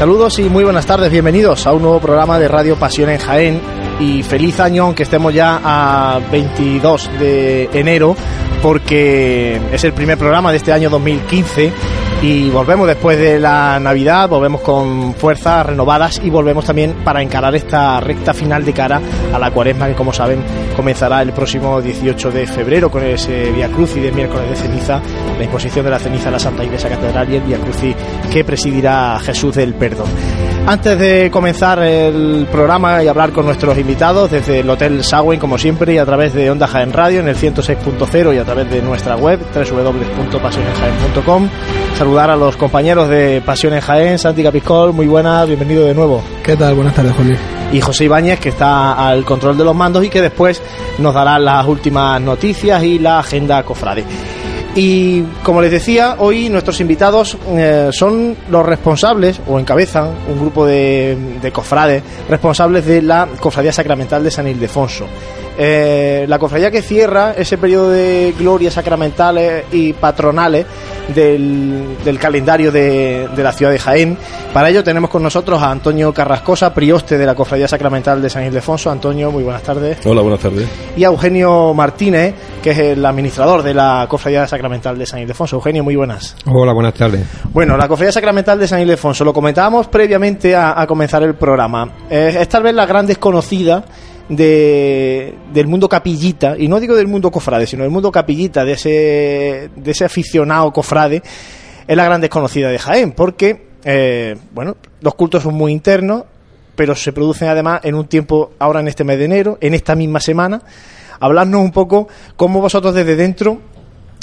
Saludos y muy buenas tardes, bienvenidos a un nuevo programa de Radio Pasión en Jaén. Y feliz año aunque estemos ya a 22 de enero porque es el primer programa de este año 2015 y volvemos después de la Navidad, volvemos con fuerzas renovadas y volvemos también para encarar esta recta final de cara a la cuaresma que como saben comenzará el próximo 18 de febrero con ese Via Crucis de miércoles de ceniza, la imposición de la ceniza a la Santa Iglesia Catedral y el Via Crucis que presidirá Jesús del Perdón. Antes de comenzar el programa y hablar con nuestros invitados desde el Hotel Sagüen como siempre y a través de Onda Jaén Radio en el 106.0 y a través de nuestra web www.pasionenjaen.com saludar a los compañeros de Pasión en Jaén, Santi Capiscol, muy buenas, bienvenido de nuevo. ¿Qué tal? Buenas tardes, Y José Ibáñez, que está al control de los mandos y que después nos dará las últimas noticias y la agenda cofrade. Y como les decía, hoy nuestros invitados eh, son los responsables, o encabezan un grupo de, de cofrades responsables de la Cofradía Sacramental de San Ildefonso. Eh, la cofradía que cierra ese periodo de glorias sacramentales y patronales del, calendario de, la ciudad de Jaén. Para ello tenemos con nosotros a Antonio Carrascosa, prioste de la cofradía sacramental de San Ildefonso. Antonio, muy buenas tardes. Hola, buenas tardes. Y a Eugenio Martínez, que es el administrador de la cofradía sacramental de San Ildefonso. Eugenio, muy buenas. Hola, buenas tardes. Bueno, la cofradía sacramental de San Ildefonso, lo comentábamos previamente a, comenzar el programa. es tal vez la gran desconocida de, del mundo capillita, y no digo del mundo cofrade, sino del mundo capillita, de ese, de ese aficionado cofrade, es la gran desconocida de Jaén, porque, eh, bueno, los cultos son muy internos, pero se producen además en un tiempo, ahora en este mes de enero, en esta misma semana. Hablarnos un poco cómo vosotros desde dentro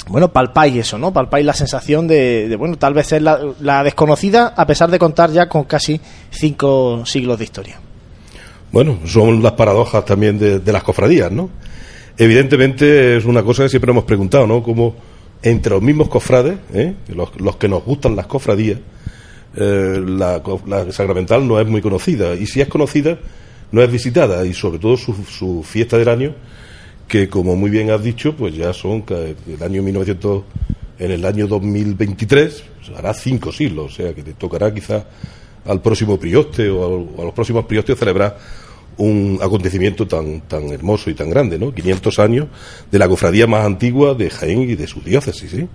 bueno, palpáis eso, ¿no? Palpáis la sensación de, bueno, tal vez es la, desconocida, a pesar de contar ya con casi cinco siglos de historia. Bueno, son las paradojas también de, las cofradías, ¿no? Evidentemente es una cosa que siempre hemos preguntado, ¿no? Como entre los mismos cofrades, ¿eh? los, que nos gustan las cofradías, eh, la, sacramental no es muy conocida. Y si es conocida, no es visitada. Y sobre todo su, fiesta del año, que como muy bien has dicho, pues ya son el año 1900, en el año 2023, pues hará cinco siglos. O sea que te tocará quizás al próximo prioste o a, los próximos priostes celebrar un acontecimiento tan, tan hermoso y tan grande, ¿no? 500 años de la cofradía más antigua de Jaén y de su diócesis, ¿sí?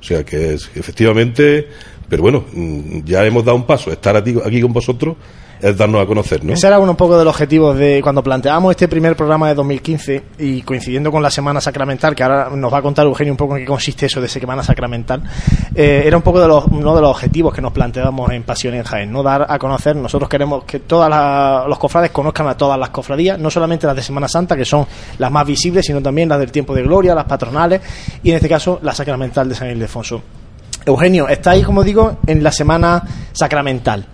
O sea que es efectivamente, pero bueno, mm, ya hemos dado un paso, estar aquí, aquí con vosotros es darnos a conocer, ¿no? Ese era uno un poco de los objetivos de cuando planteamos este primer programa de 2015 y coincidiendo con la Semana Sacramental, que ahora nos va a contar Eugenio un poco en qué consiste eso de Semana Sacramental, eh, era un poco de los, uno de los objetivos que nos planteamos en Pasión en Jaén, ¿no? Dar a conocer, nosotros queremos que todos los cofrades conozcan a todas las cofradías, no solamente las de Semana Santa, que son las más visibles, sino también las del tiempo de gloria, las patronales y en este caso la Sacramental de San Ildefonso. Eugenio, estáis, como digo, en la Semana Sacramental.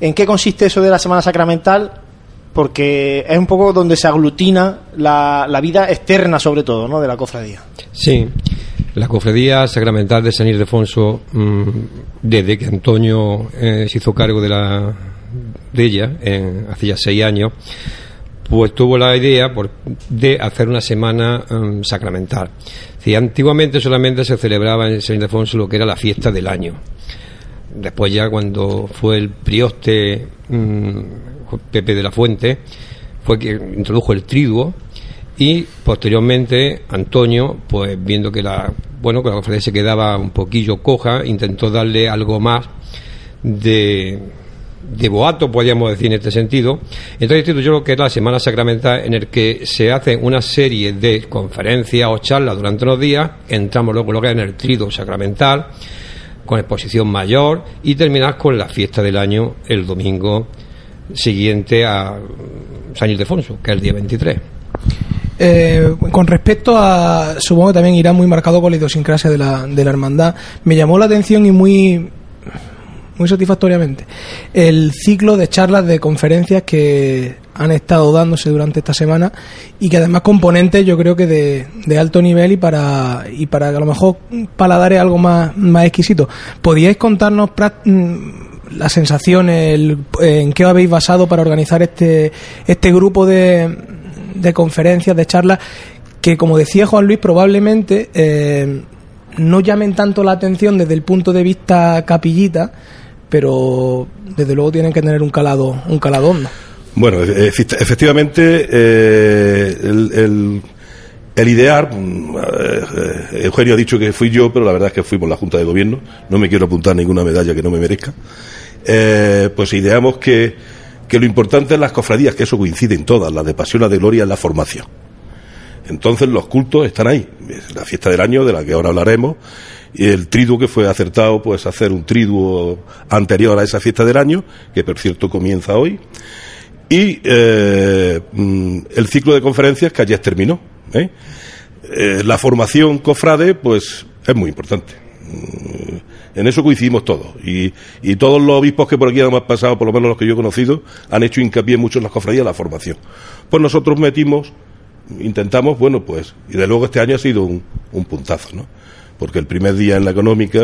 ¿En qué consiste eso de la Semana Sacramental? Porque es un poco donde se aglutina la, vida externa, sobre todo, ¿no? de la cofradía. Sí, la cofradía sacramental de San Ildefonso, mm, desde que Antonio eh, se hizo cargo de, la, de ella, hace ya seis años, pues tuvo la idea de hacer una semana mm, sacramental. Si antiguamente solamente se celebraba en San Ildefonso lo que era la fiesta del año después ya cuando fue el prioste mm, Pepe de la Fuente, fue que introdujo el triduo y posteriormente Antonio, pues viendo que la bueno que la se quedaba un poquillo coja, intentó darle algo más de de boato, podríamos decir en este sentido. Entonces instituyó lo que es la Semana Sacramental, en el que se hacen una serie de conferencias o charlas durante unos días, entramos luego lo que es en el trido sacramental, con exposición mayor y terminar con la fiesta del año el domingo siguiente a San Ildefonso, que es el día 23. Eh, con respecto a, supongo que también irá muy marcado con la idiosincrasia de la, de la hermandad, me llamó la atención y muy muy satisfactoriamente el ciclo de charlas, de conferencias que han estado dándose durante esta semana y que además componentes yo creo que de, de alto nivel y para y para a lo mejor paladares algo más, más exquisito. ¿Podríais contarnos mm, las sensaciones, en qué habéis basado para organizar este, este grupo de, de conferencias, de charlas, que como decía Juan Luis, probablemente eh, no llamen tanto la atención desde el punto de vista capillita, pero desde luego tienen que tener un calado, un calado hondo. Bueno, e- efe- efectivamente, eh, el, el, idear, mm, eh, Eugenio ha dicho que fui yo, pero la verdad es que fuimos la Junta de Gobierno, no me quiero apuntar ninguna medalla que no me merezca, eh, pues ideamos que, que lo importante en las cofradías, que eso coincide en todas, las de Pasión, la de Gloria, es la formación. Entonces los cultos están ahí. La fiesta del año, de la que ahora hablaremos, el triduo que fue acertado, pues hacer un triduo anterior a esa fiesta del año, que por cierto comienza hoy, y eh, mm, el ciclo de conferencias que ayer terminó. ¿eh? Eh, la formación cofrade, pues es muy importante. Mm, En eso coincidimos todos. Y, y todos los obispos que por aquí han pasado, por lo menos los que yo he conocido, han hecho hincapié mucho en las cofradías la formación. Pues nosotros metimos intentamos, bueno, pues, y de luego este año ha sido un, un puntazo, ¿no? Porque el primer día en la económica,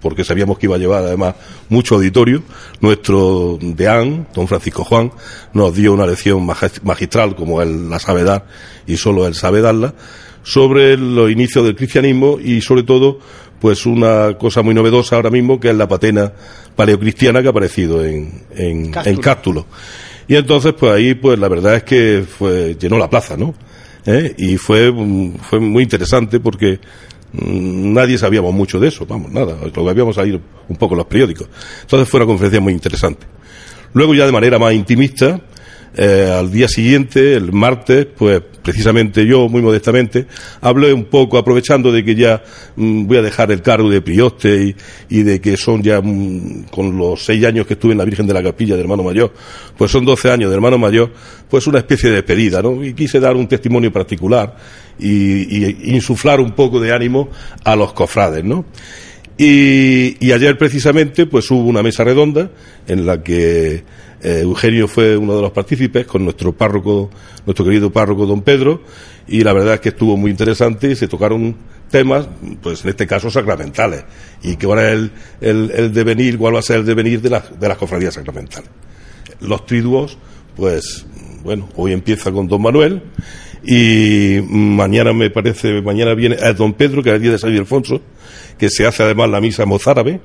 porque sabíamos que iba a llevar además mucho auditorio, nuestro deán, don Francisco Juan, nos dio una lección magis- magistral, como él la sabe dar, y solo él sabe darla, sobre los inicios del cristianismo y sobre todo, pues una cosa muy novedosa ahora mismo, que es la patena paleocristiana que ha aparecido en, en, Cástulo. en Cástulo. Y entonces, pues ahí, pues la verdad es que fue, llenó la plaza, ¿no? ¿Eh? Y fue, mm, fue muy interesante porque nadie sabíamos mucho de eso, vamos, nada, lo que habíamos salido un poco los periódicos. Entonces fue una conferencia muy interesante. Luego ya de manera más intimista, eh, al día siguiente, el martes, pues precisamente yo, muy modestamente, hablé un poco, aprovechando de que ya mm, voy a dejar el cargo de prioste y, de que son ya, mm, con los seis años que estuve en la Virgen de la Capilla de hermano mayor, pues son doce años de hermano mayor, pues una especie de despedida, ¿no? Y quise dar un testimonio particular y insuflar un poco de ánimo a los cofrades, ¿no? Y, ayer precisamente pues hubo una mesa redonda en la que eh, Eugenio fue uno de los partícipes con nuestro párroco, nuestro querido párroco don Pedro, y la verdad es que estuvo muy interesante y se tocaron temas, pues en este caso sacramentales, y que ahora el, el, el devenir, cuál va a ser el devenir de las, de las cofradías sacramentales. Los triduos, pues bueno, hoy empieza con don Manuel, y mañana me parece, mañana viene eh, don Pedro, que es el día de San Ildefonso, que se hace además la misa mozárabe,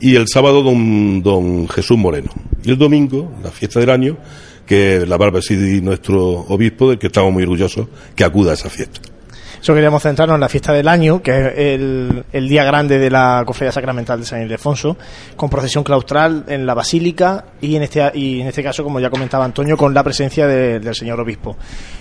y el sábado don, don Jesús Moreno. Y el domingo, la fiesta del año, que la barba y nuestro obispo, del que estamos muy orgullosos, que acuda a esa fiesta. Eso queríamos centrarnos en la fiesta del año, que es el, el día grande de la Cofradía Sacramental de San Ildefonso, con procesión claustral en la Basílica y en este, y en este caso, como ya comentaba Antonio, con la presencia de- del señor obispo.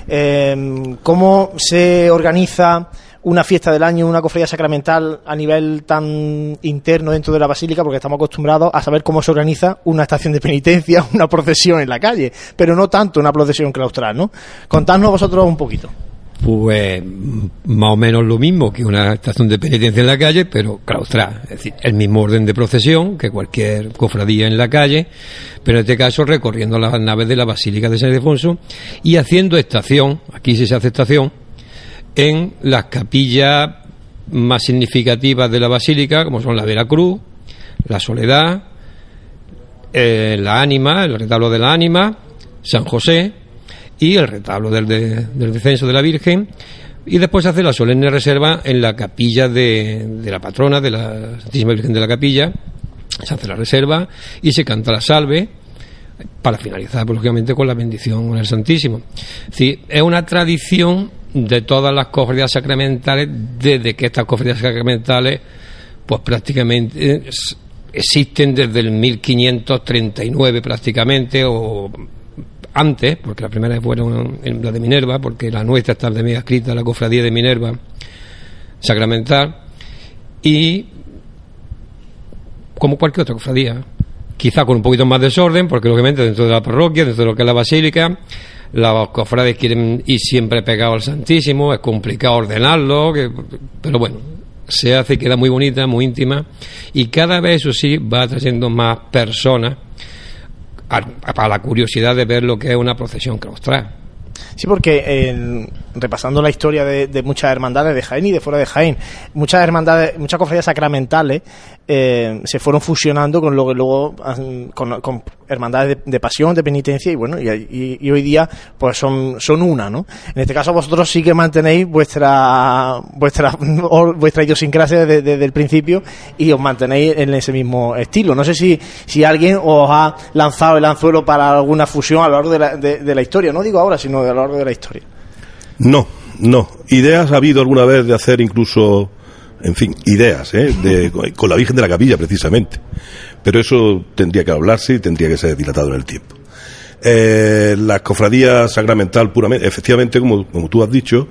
Eh, ¿Cómo se organiza una fiesta del año, una cofradía sacramental a nivel tan interno dentro de la Basílica? Porque estamos acostumbrados a saber cómo se organiza una estación de penitencia, una procesión en la calle, pero no tanto una procesión claustral, ¿no? Contadnos vosotros un poquito. Pues mm, más o menos lo mismo que una estación de penitencia en la calle, pero claustral. Es decir, el mismo orden de procesión que cualquier cofradía en la calle, pero en este caso recorriendo las naves de la Basílica de San Ildefonso y haciendo estación, aquí sí se hace estación, en las capillas más significativas de la Basílica, como son la Veracruz, la Soledad, eh, la Ánima, el retablo de la Ánima, San José y el retablo del, de- del descenso de la Virgen. Y después se hace la solemne reserva en la capilla de, de la patrona, de la Santísima Virgen de la Capilla. Se hace la reserva y se canta la salve para finalizar, lógicamente, con la bendición con el Santísimo. Es es una tradición de todas las cofradías sacramentales, desde que estas cofradías sacramentales, pues prácticamente eh, existen desde el 1539 prácticamente, o antes, porque la primera fueron en la de Minerva, porque la nuestra está también escrita, la cofradía de Minerva sacramental, y como cualquier otra cofradía, quizá con un poquito más de desorden, porque lógicamente dentro de la parroquia, dentro de lo que es la basílica, los cofrades quieren ir siempre pegados al Santísimo, es complicado ordenarlo, pero bueno, se hace, queda muy bonita, muy íntima, y cada vez eso sí va atrayendo más personas a, a la curiosidad de ver lo que es una procesión claustral. Sí, porque eh, repasando la historia de, muchas hermandades de Jaén y de fuera de Jaén, muchas hermandades, muchas cofradías sacramentales eh, se fueron fusionando con lo que luego con, con hermandades de, pasión, de penitencia y bueno, y, hoy día pues son, son una, ¿no? En este caso vosotros sí que mantenéis vuestra vuestra vuestra idiosincrasia desde, el principio y os mantenéis en ese mismo estilo. No sé si, si alguien os ha lanzado el anzuelo para alguna fusión a lo largo de la, de la historia, no digo ahora, sino a lo largo de la historia. No, no. Ideas ha habido alguna vez de hacer incluso, en fin, ideas, ¿eh? De- con la Virgen de la Capilla, precisamente. Pero eso tendría que hablarse y tendría que ser dilatado en el tiempo. Eh, la cofradía sacramental puramente, efectivamente, como, como tú has dicho,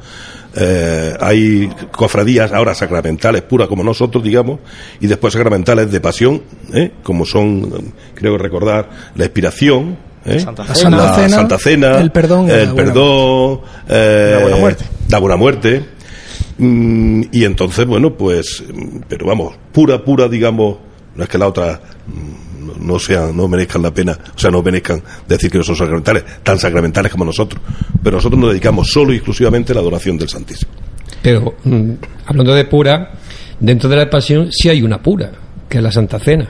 eh, hay cofradías ahora sacramentales puras como nosotros, digamos, y después sacramentales de pasión, ¿eh? como son, creo recordar, la expiración, ¿eh? Santa La Santa la Cena, Santa Cena, el perdón la el buena perdón, eh, La buena muerte. la buena muerte. Mm, y entonces, bueno, pues, mm, pero vamos, pura, pura, digamos, no es que la otra mm, no, no sean, no merezcan la pena, o sea, no merezcan decir que no son sacramentales, tan sacramentales como nosotros. Pero nosotros nos dedicamos solo y exclusivamente a la adoración del Santísimo. Pero mm, hablando de pura, dentro de la pasión sí hay una pura, que es la Santa Cena.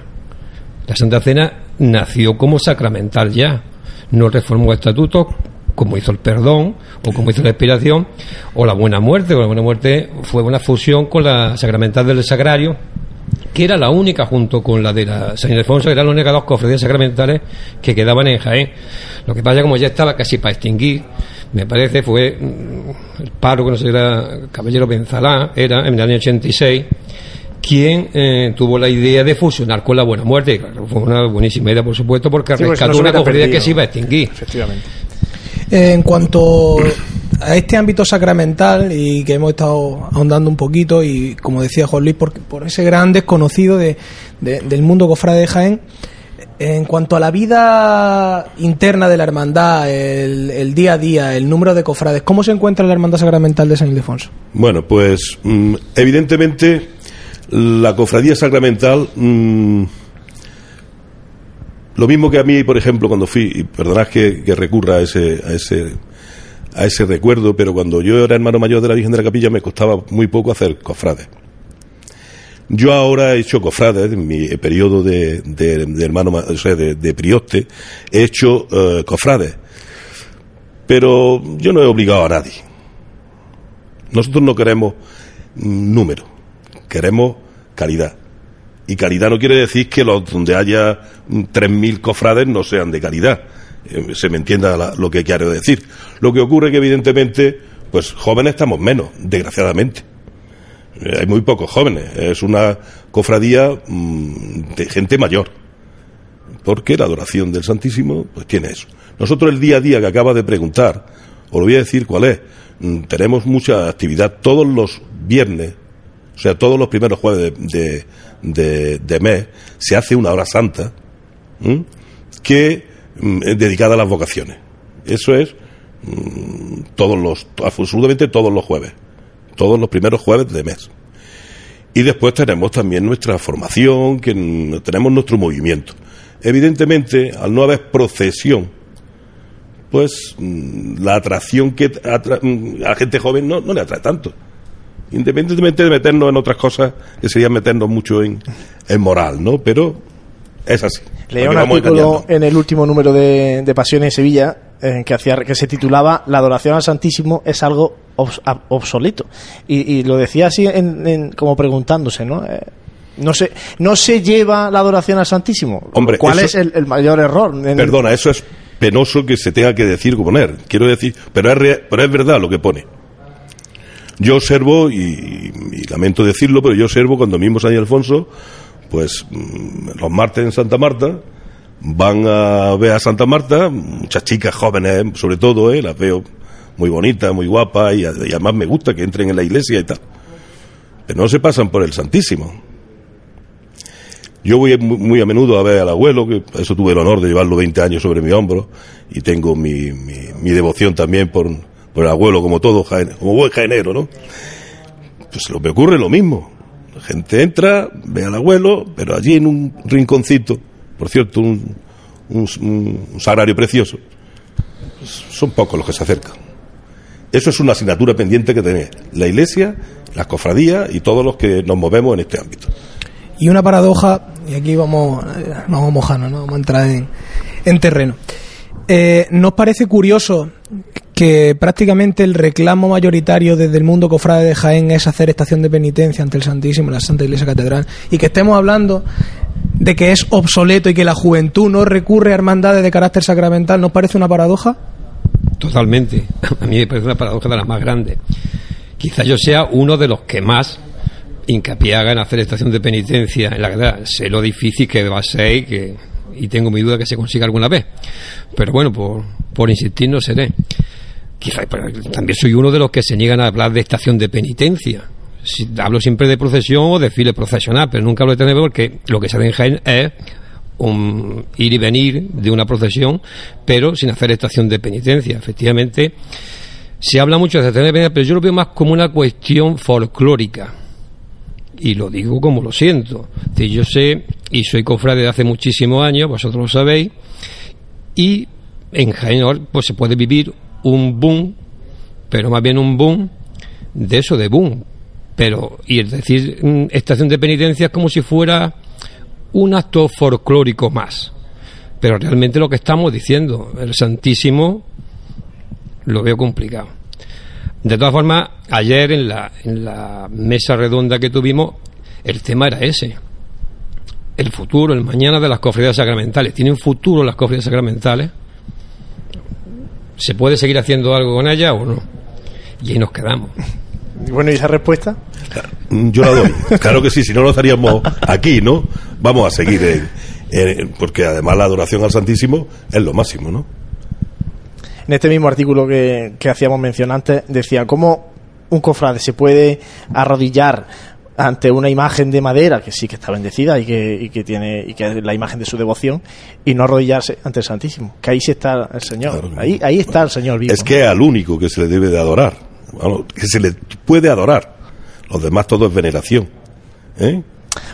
La Santa Cena nació como sacramental ya, no reformó estatutos como hizo el perdón o como hizo la expiración o la buena muerte, o la buena muerte fue una fusión con la sacramental del sagrario que era la única junto con la de la San Ildefonso, que eran las únicas dos cofradías sacramentales que quedaban en Jaén. Lo que pasa como ya estaba casi para extinguir, me parece, fue mm, el párroco, no sé, era Caballero Benzalá, era en el año 86, quien eh, tuvo la idea de fusionar con la Buena Muerte. Y claro, fue una buenísima idea, por supuesto, porque Sí, rescató una cofradía que se iba a extinguir. Efectivamente. Eh, En cuanto a este ámbito sacramental y que hemos estado ahondando un poquito y como decía Juan Luis, por, por ese gran desconocido de- de- del mundo cofrade de Jaén, en cuanto a la vida interna de la hermandad, el, el día a día, el número de cofrades, ¿cómo se encuentra la hermandad sacramental de San Ildefonso? Bueno, pues mm, evidentemente la cofradía sacramental, mm, lo mismo que a mí, por ejemplo, cuando fui, y perdonad que, recurra a ese, a ese a ese recuerdo, pero cuando yo era hermano mayor de la Virgen de la Capilla me costaba muy poco hacer cofrades. Yo ahora he hecho cofrades, en mi periodo de, de- hermano, de, prioste, he hecho eh, cofrades. Pero yo no he obligado a nadie. Nosotros no queremos mm, número, queremos Y calidad no quiere decir que los donde haya mm, 3.000 cofrades no sean de calidad. Eh, se me entienda lo que quiero decir. Lo que ocurre que evidentemente, pues jóvenes estamos menos, desgraciadamente. Eh, hay muy pocos jóvenes. Es una cofradía mm, de gente mayor. Porque la adoración del Santísimo, pues tiene eso. Nosotros el día a día que acaba de preguntar, os lo voy a decir cuál es. Mm, Tenemos mucha actividad todos los viernes, o sea, todos los primeros jueves de, de, mes, se hace una hora santa que mm, dedicada a las vocaciones. Eso es mm, todos los, absolutamente todos los jueves, todos los primeros jueves de mes. Y después tenemos también nuestra formación, que mm, tenemos nuestro movimiento. Evidentemente, al no haber procesión, pues la atracción que a gente joven no, no le atrae tanto. Independientemente de meternos en otras cosas, que sería meternos mucho en, en moral, ¿no? Pero es así. Leí ¿Para un artículo en el último número de, de Pasión en Sevilla eh, que, hacía, que se titulaba La adoración al Santísimo es algo obs- ab- obsoleto. Y, y lo decía así en- en- como preguntándose, ¿no? Eh, no se, no se lleva la adoración al Santísimo. Hombre, ¿Cuál eso- es el, el mayor error? En- Perdona, eso es penoso que se tenga que decir o poner. Quiero decir, pero es, rea- pero es verdad lo que pone. Yo observo, y, lamento decirlo, pero yo observo cuando mismo San Alfonso, pues mm, los martes en Santa Marta, van a ver a Santa Marta, muchas chicas jóvenes, sobre todo, ¿eh? las veo muy bonitas, muy guapas, y, además me gusta que entren en la iglesia y tal. Pero no se pasan por el Santísimo. Yo voy muy, a menudo a ver al abuelo, que eso tuve el honor de llevarlo 20 años sobre mi hombro, y tengo mi, mi devoción también por, por el abuelo, como todo, como buen jaenero, ¿no? Pues lo que ocurre lo mismo. La gente entra, ve al abuelo, pero allí en un rinconcito, por cierto, un, un, un sagrario precioso, pues son pocos los que se acercan. Eso es una asignatura pendiente que tiene la iglesia, las cofradías y todos los que nos movemos en este ámbito. Y una paradoja, y aquí vamos, vamos a ¿no? vamos a entrar en... en terreno. Eh, ¿Nos parece curioso que prácticamente el reclamo mayoritario desde el mundo cofrade de Jaén es hacer estación de penitencia ante el Santísimo la Santa Iglesia Catedral y que estemos hablando de que es obsoleto y que la juventud no recurre a hermandades de carácter sacramental, ¿nos parece una paradoja? Totalmente. A mí me parece una paradoja de las más grandes. Quizá yo sea uno de los que más hincapié haga en hacer estación de penitencia en la catedral. Sé lo difícil que va a ser y, que, y tengo mi duda que se consiga alguna vez. Pero bueno, por, por insistir no seré. Quizá, también soy uno de los que se niegan a hablar de estación de penitencia. Si, hablo siempre de procesión o de desfile procesional, pero nunca hablo de TNB porque lo que se hace en Jaén es un ir y venir de una procesión, pero sin hacer estación de penitencia. Efectivamente, se habla mucho de estación de penitencia, pero yo lo veo más como una cuestión folclórica. Y lo digo como lo siento. Si yo sé, y soy cofrade de hace muchísimos años, vosotros lo sabéis, y en Jaén pues se puede vivir un boom, pero más bien un boom de eso, de boom. Pero, y es decir, mm, estación de penitencia es como si fuera un acto folclórico más. Pero realmente lo que estamos diciendo, el Santísimo, lo veo complicado. De todas formas, ayer en la, en la mesa redonda que tuvimos, el tema era ese. El futuro, el mañana de las cofradías sacramentales. ¿Tienen futuro las cofradías sacramentales? ¿Se puede seguir haciendo algo con ella o no? Y ahí nos quedamos. Bueno, ¿y esa respuesta? Yo la doy. Claro que sí, si no lo estaríamos aquí, ¿no? Vamos a seguir, en, en, porque además la adoración al Santísimo es lo máximo, ¿no? En este mismo artículo que, que hacíamos mención antes, decía cómo un cofrade se puede arrodillar ante una imagen de madera que sí que está bendecida y que, y que tiene y que es la imagen de su devoción y no arrodillarse ante el Santísimo que ahí sí está el Señor Claro. ahí ahí está el Señor vivo Es que es al único que se le debe de adorar, Vamos, que se le puede adorar. Los demás todo es veneración. ¿eh?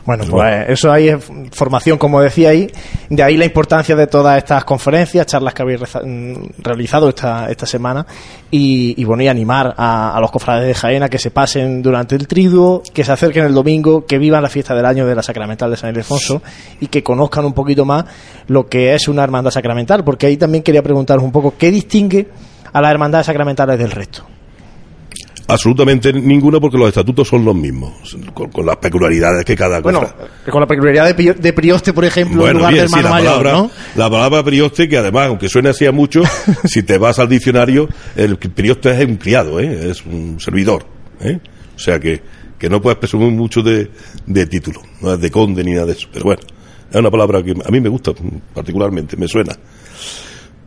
Bueno, pues eso ahí es formación, como decía ahí. De ahí la importancia de todas estas conferencias, charlas que habéis reza- mm, realizado esta, esta semana. Y, y bueno, y animar a, a los cofrades de Jaén a que se pasen durante el triduo, que se acerquen el domingo, que vivan la fiesta del año de la Sacramental de San Ildefonso y que conozcan un poquito más lo que es una hermandad sacramental. Porque ahí también quería preguntaros un poco qué distingue a las hermandades sacramentales del resto. Absolutamente ninguno porque los estatutos son los mismos, con, con las peculiaridades que cada Bueno, cofra- con la peculiaridad de, Pri- de Prioste, por ejemplo, en lugar bien, del sí, la mayor, palabra, ¿no? la palabra prioste, que además, aunque suene así a mucho, si te vas al diccionario, el prioste es un criado, ¿eh? es un servidor. ¿eh? O sea que, que no puedes presumir mucho de, de título, no es de conde ni nada de eso. Pero bueno, es una palabra que a mí me gusta particularmente, me suena.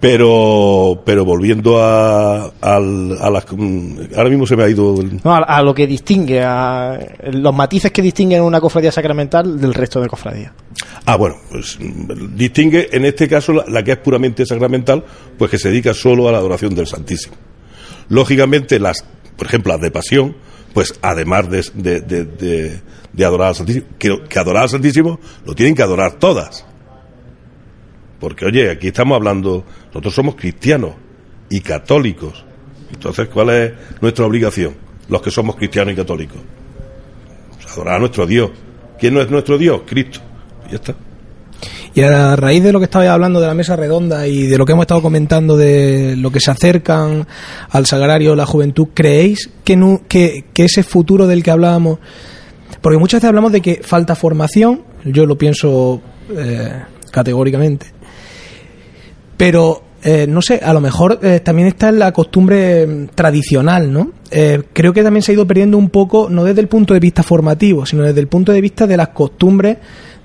Pero, pero volviendo a, al- a las. mm, Ahora mismo se me ha ido. el- No, a, a lo que distingue, a los matices que distinguen una cofradía sacramental del resto de cofradías. Ah, bueno, pues mm, distingue en este caso la, la que es puramente sacramental, pues que se dedica solo a la adoración del Santísimo. Lógicamente, las, por ejemplo, las de pasión, pues además de, de, de- de- de adorar al Santísimo, que, que adorar al Santísimo lo tienen que adorar todas. Porque, oye, aquí estamos hablando, nosotros somos cristianos y católicos. Entonces, ¿cuál es nuestra obligación? Los que somos cristianos y católicos. Adorar a nuestro Dios. ¿Quién no es nuestro Dios? Cristo. Y ya está. Y a raíz de lo que estabais hablando de la mesa redonda y de lo que hemos estado comentando de lo que se acercan al sagrario la juventud, ¿creéis que, que ese futuro del que hablábamos, porque muchas veces hablamos de que falta formación, yo lo pienso eh, categóricamente, pero eh, no sé, a lo mejor eh, también está en la costumbre mm, tradicional, ¿no? Eh, creo que también se ha ido perdiendo un poco, no desde el punto de vista formativo, sino desde el punto de vista de las costumbres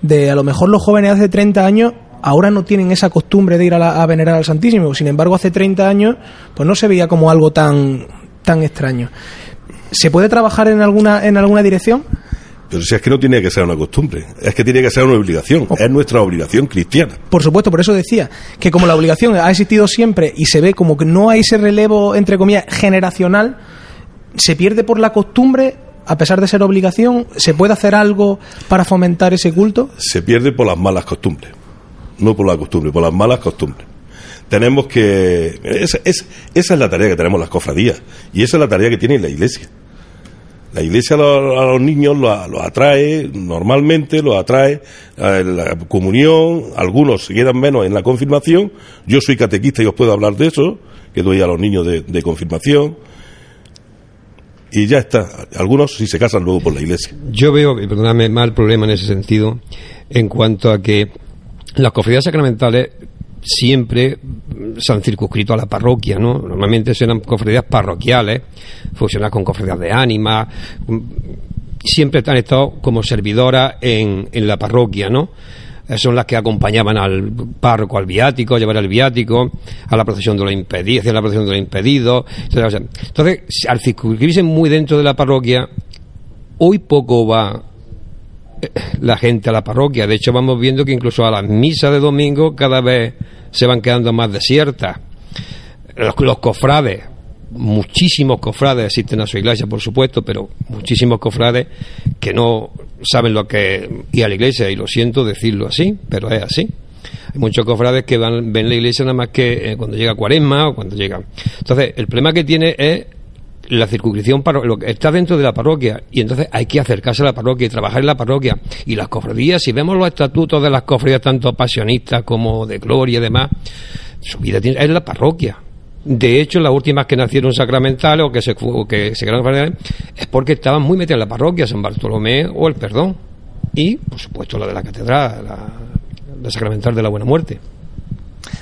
de a lo mejor los jóvenes hace 30 años ahora no tienen esa costumbre de ir a, la- a venerar al Santísimo, sin embargo hace 30 años pues no se veía como algo tan tan extraño. ¿Se puede trabajar en alguna en alguna dirección? Pero si es que no tiene que ser una costumbre, es que tiene que ser una obligación, es nuestra obligación cristiana. Por supuesto, por eso decía que como la obligación ha existido siempre y se ve como que no hay ese relevo, entre comillas, generacional, se pierde por la costumbre, a pesar de ser obligación, ¿se puede hacer algo para fomentar ese culto? Se pierde por las malas costumbres, no por la costumbre, por las malas costumbres. Tenemos que... Es, es- esa es la tarea que tenemos las cofradías y esa es la tarea que tiene la Iglesia. La iglesia a los, niños los lo atrae, normalmente los atrae a la comunión, algunos se quedan menos en la confirmación. Yo soy catequista y os puedo hablar de eso, que doy a los niños de, de confirmación. Y ya está. Algunos sí se casan luego por la iglesia. Yo veo, y perdóname, mal problema en ese sentido, en cuanto a que las cofradías sacramentales siempre se han circunscrito a la parroquia, ¿no? Normalmente serán cofradías parroquiales, fusionadas con cofradías de ánima, siempre han estado como servidoras en, en la parroquia, ¿no? Eh, son las que acompañaban al párroco al viático, a llevar el viático, a la procesión de los impedidos, la procesión de los impedidos. Entonces, al circunscribirse muy dentro de la parroquia, hoy poco va la gente a la parroquia. De hecho, vamos viendo que incluso a las misas de domingo cada vez se van quedando más desiertas. Los, cofrades, muchísimos cofrades asisten a su iglesia, por supuesto, pero muchísimos cofrades que no saben lo que ir a la iglesia, y lo siento decirlo así, pero es así. Hay muchos cofrades que van, ven la iglesia nada más que eh, cuando llega cuaresma o cuando llega. Entonces, el problema que tiene es la circunscripción está dentro de la parroquia y entonces hay que acercarse a la parroquia y trabajar en la parroquia y las cofradías si vemos los estatutos de las cofradías tanto pasionistas como de gloria y demás su vida tiene, es la parroquia de hecho, las últimas que nacieron sacramentales o que se, o que se crearon es porque estaban muy metidas en la parroquia, San Bartolomé o el Perdón. Y, por supuesto, la de la catedral, la, la sacramental de la Buena Muerte.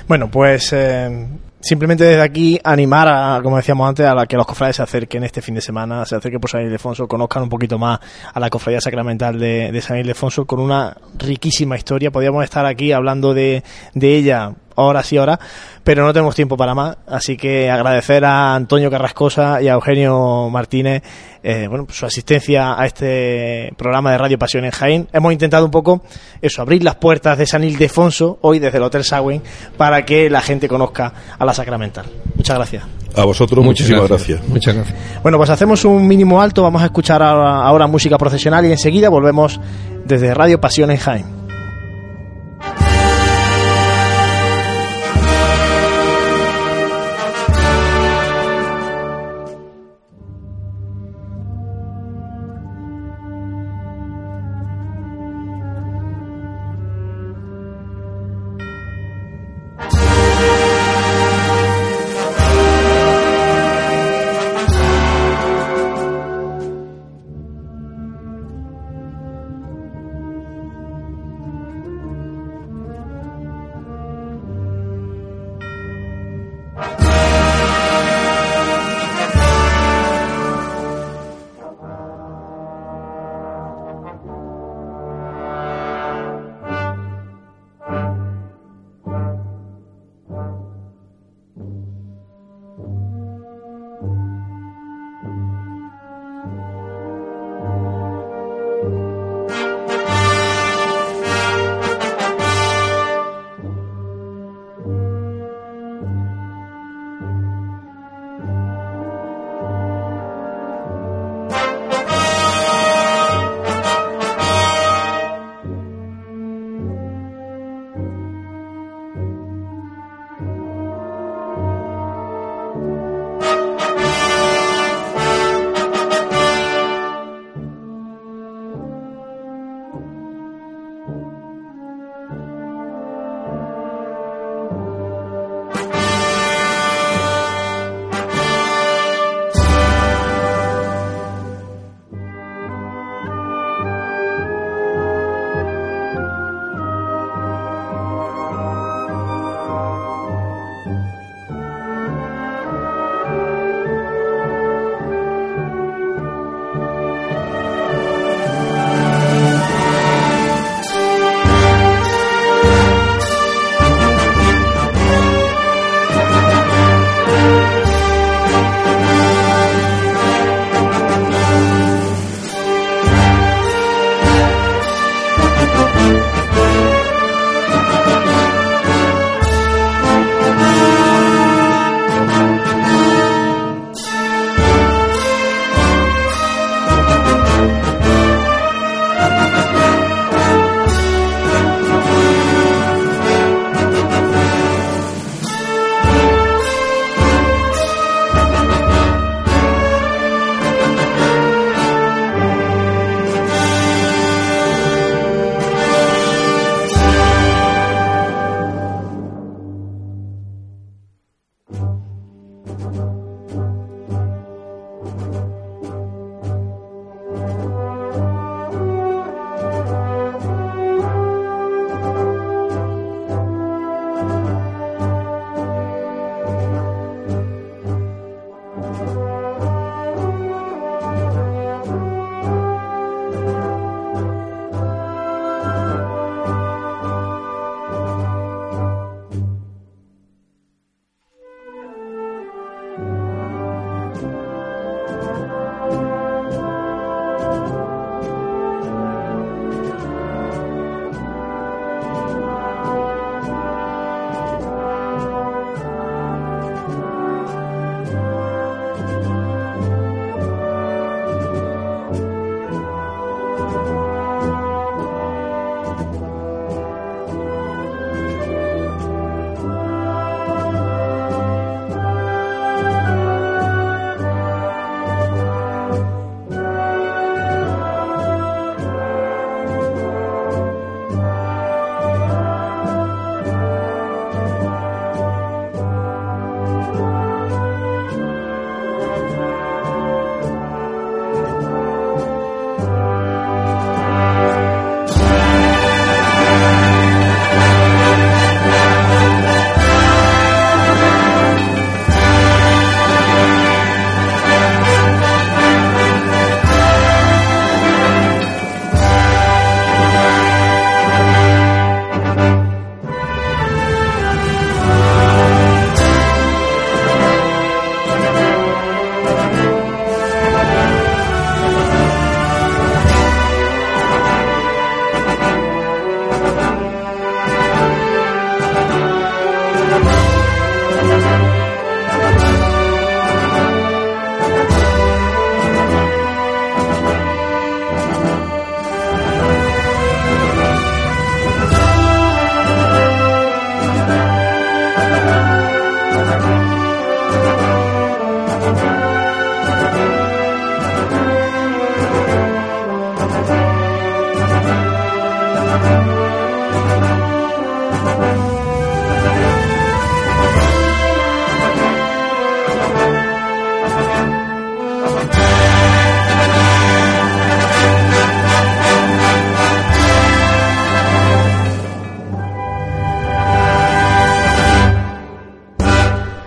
Bueno, pues eh, simplemente desde aquí animar a, como decíamos antes, a la que los cofrades se acerquen este fin de semana, se acerquen por San Ildefonso, conozcan un poquito más a la cofradía sacramental de, de San Ildefonso con una riquísima historia. Podríamos estar aquí hablando de, de ella horas y horas, pero no tenemos tiempo para más, así que agradecer a Antonio Carrascosa y a Eugenio Martínez eh, bueno, su asistencia a este programa de Radio Pasión en Jaén. Hemos intentado un poco eso, abrir las puertas de San Ildefonso hoy desde el Hotel Sagüen para que la gente conozca a la Sacramental. Muchas gracias. A vosotros, Muchas muchísimas gracias. Muchas gracias. Bueno, pues hacemos un mínimo alto, vamos a escuchar ahora, ahora música profesional y enseguida volvemos desde Radio Pasión en Jaén.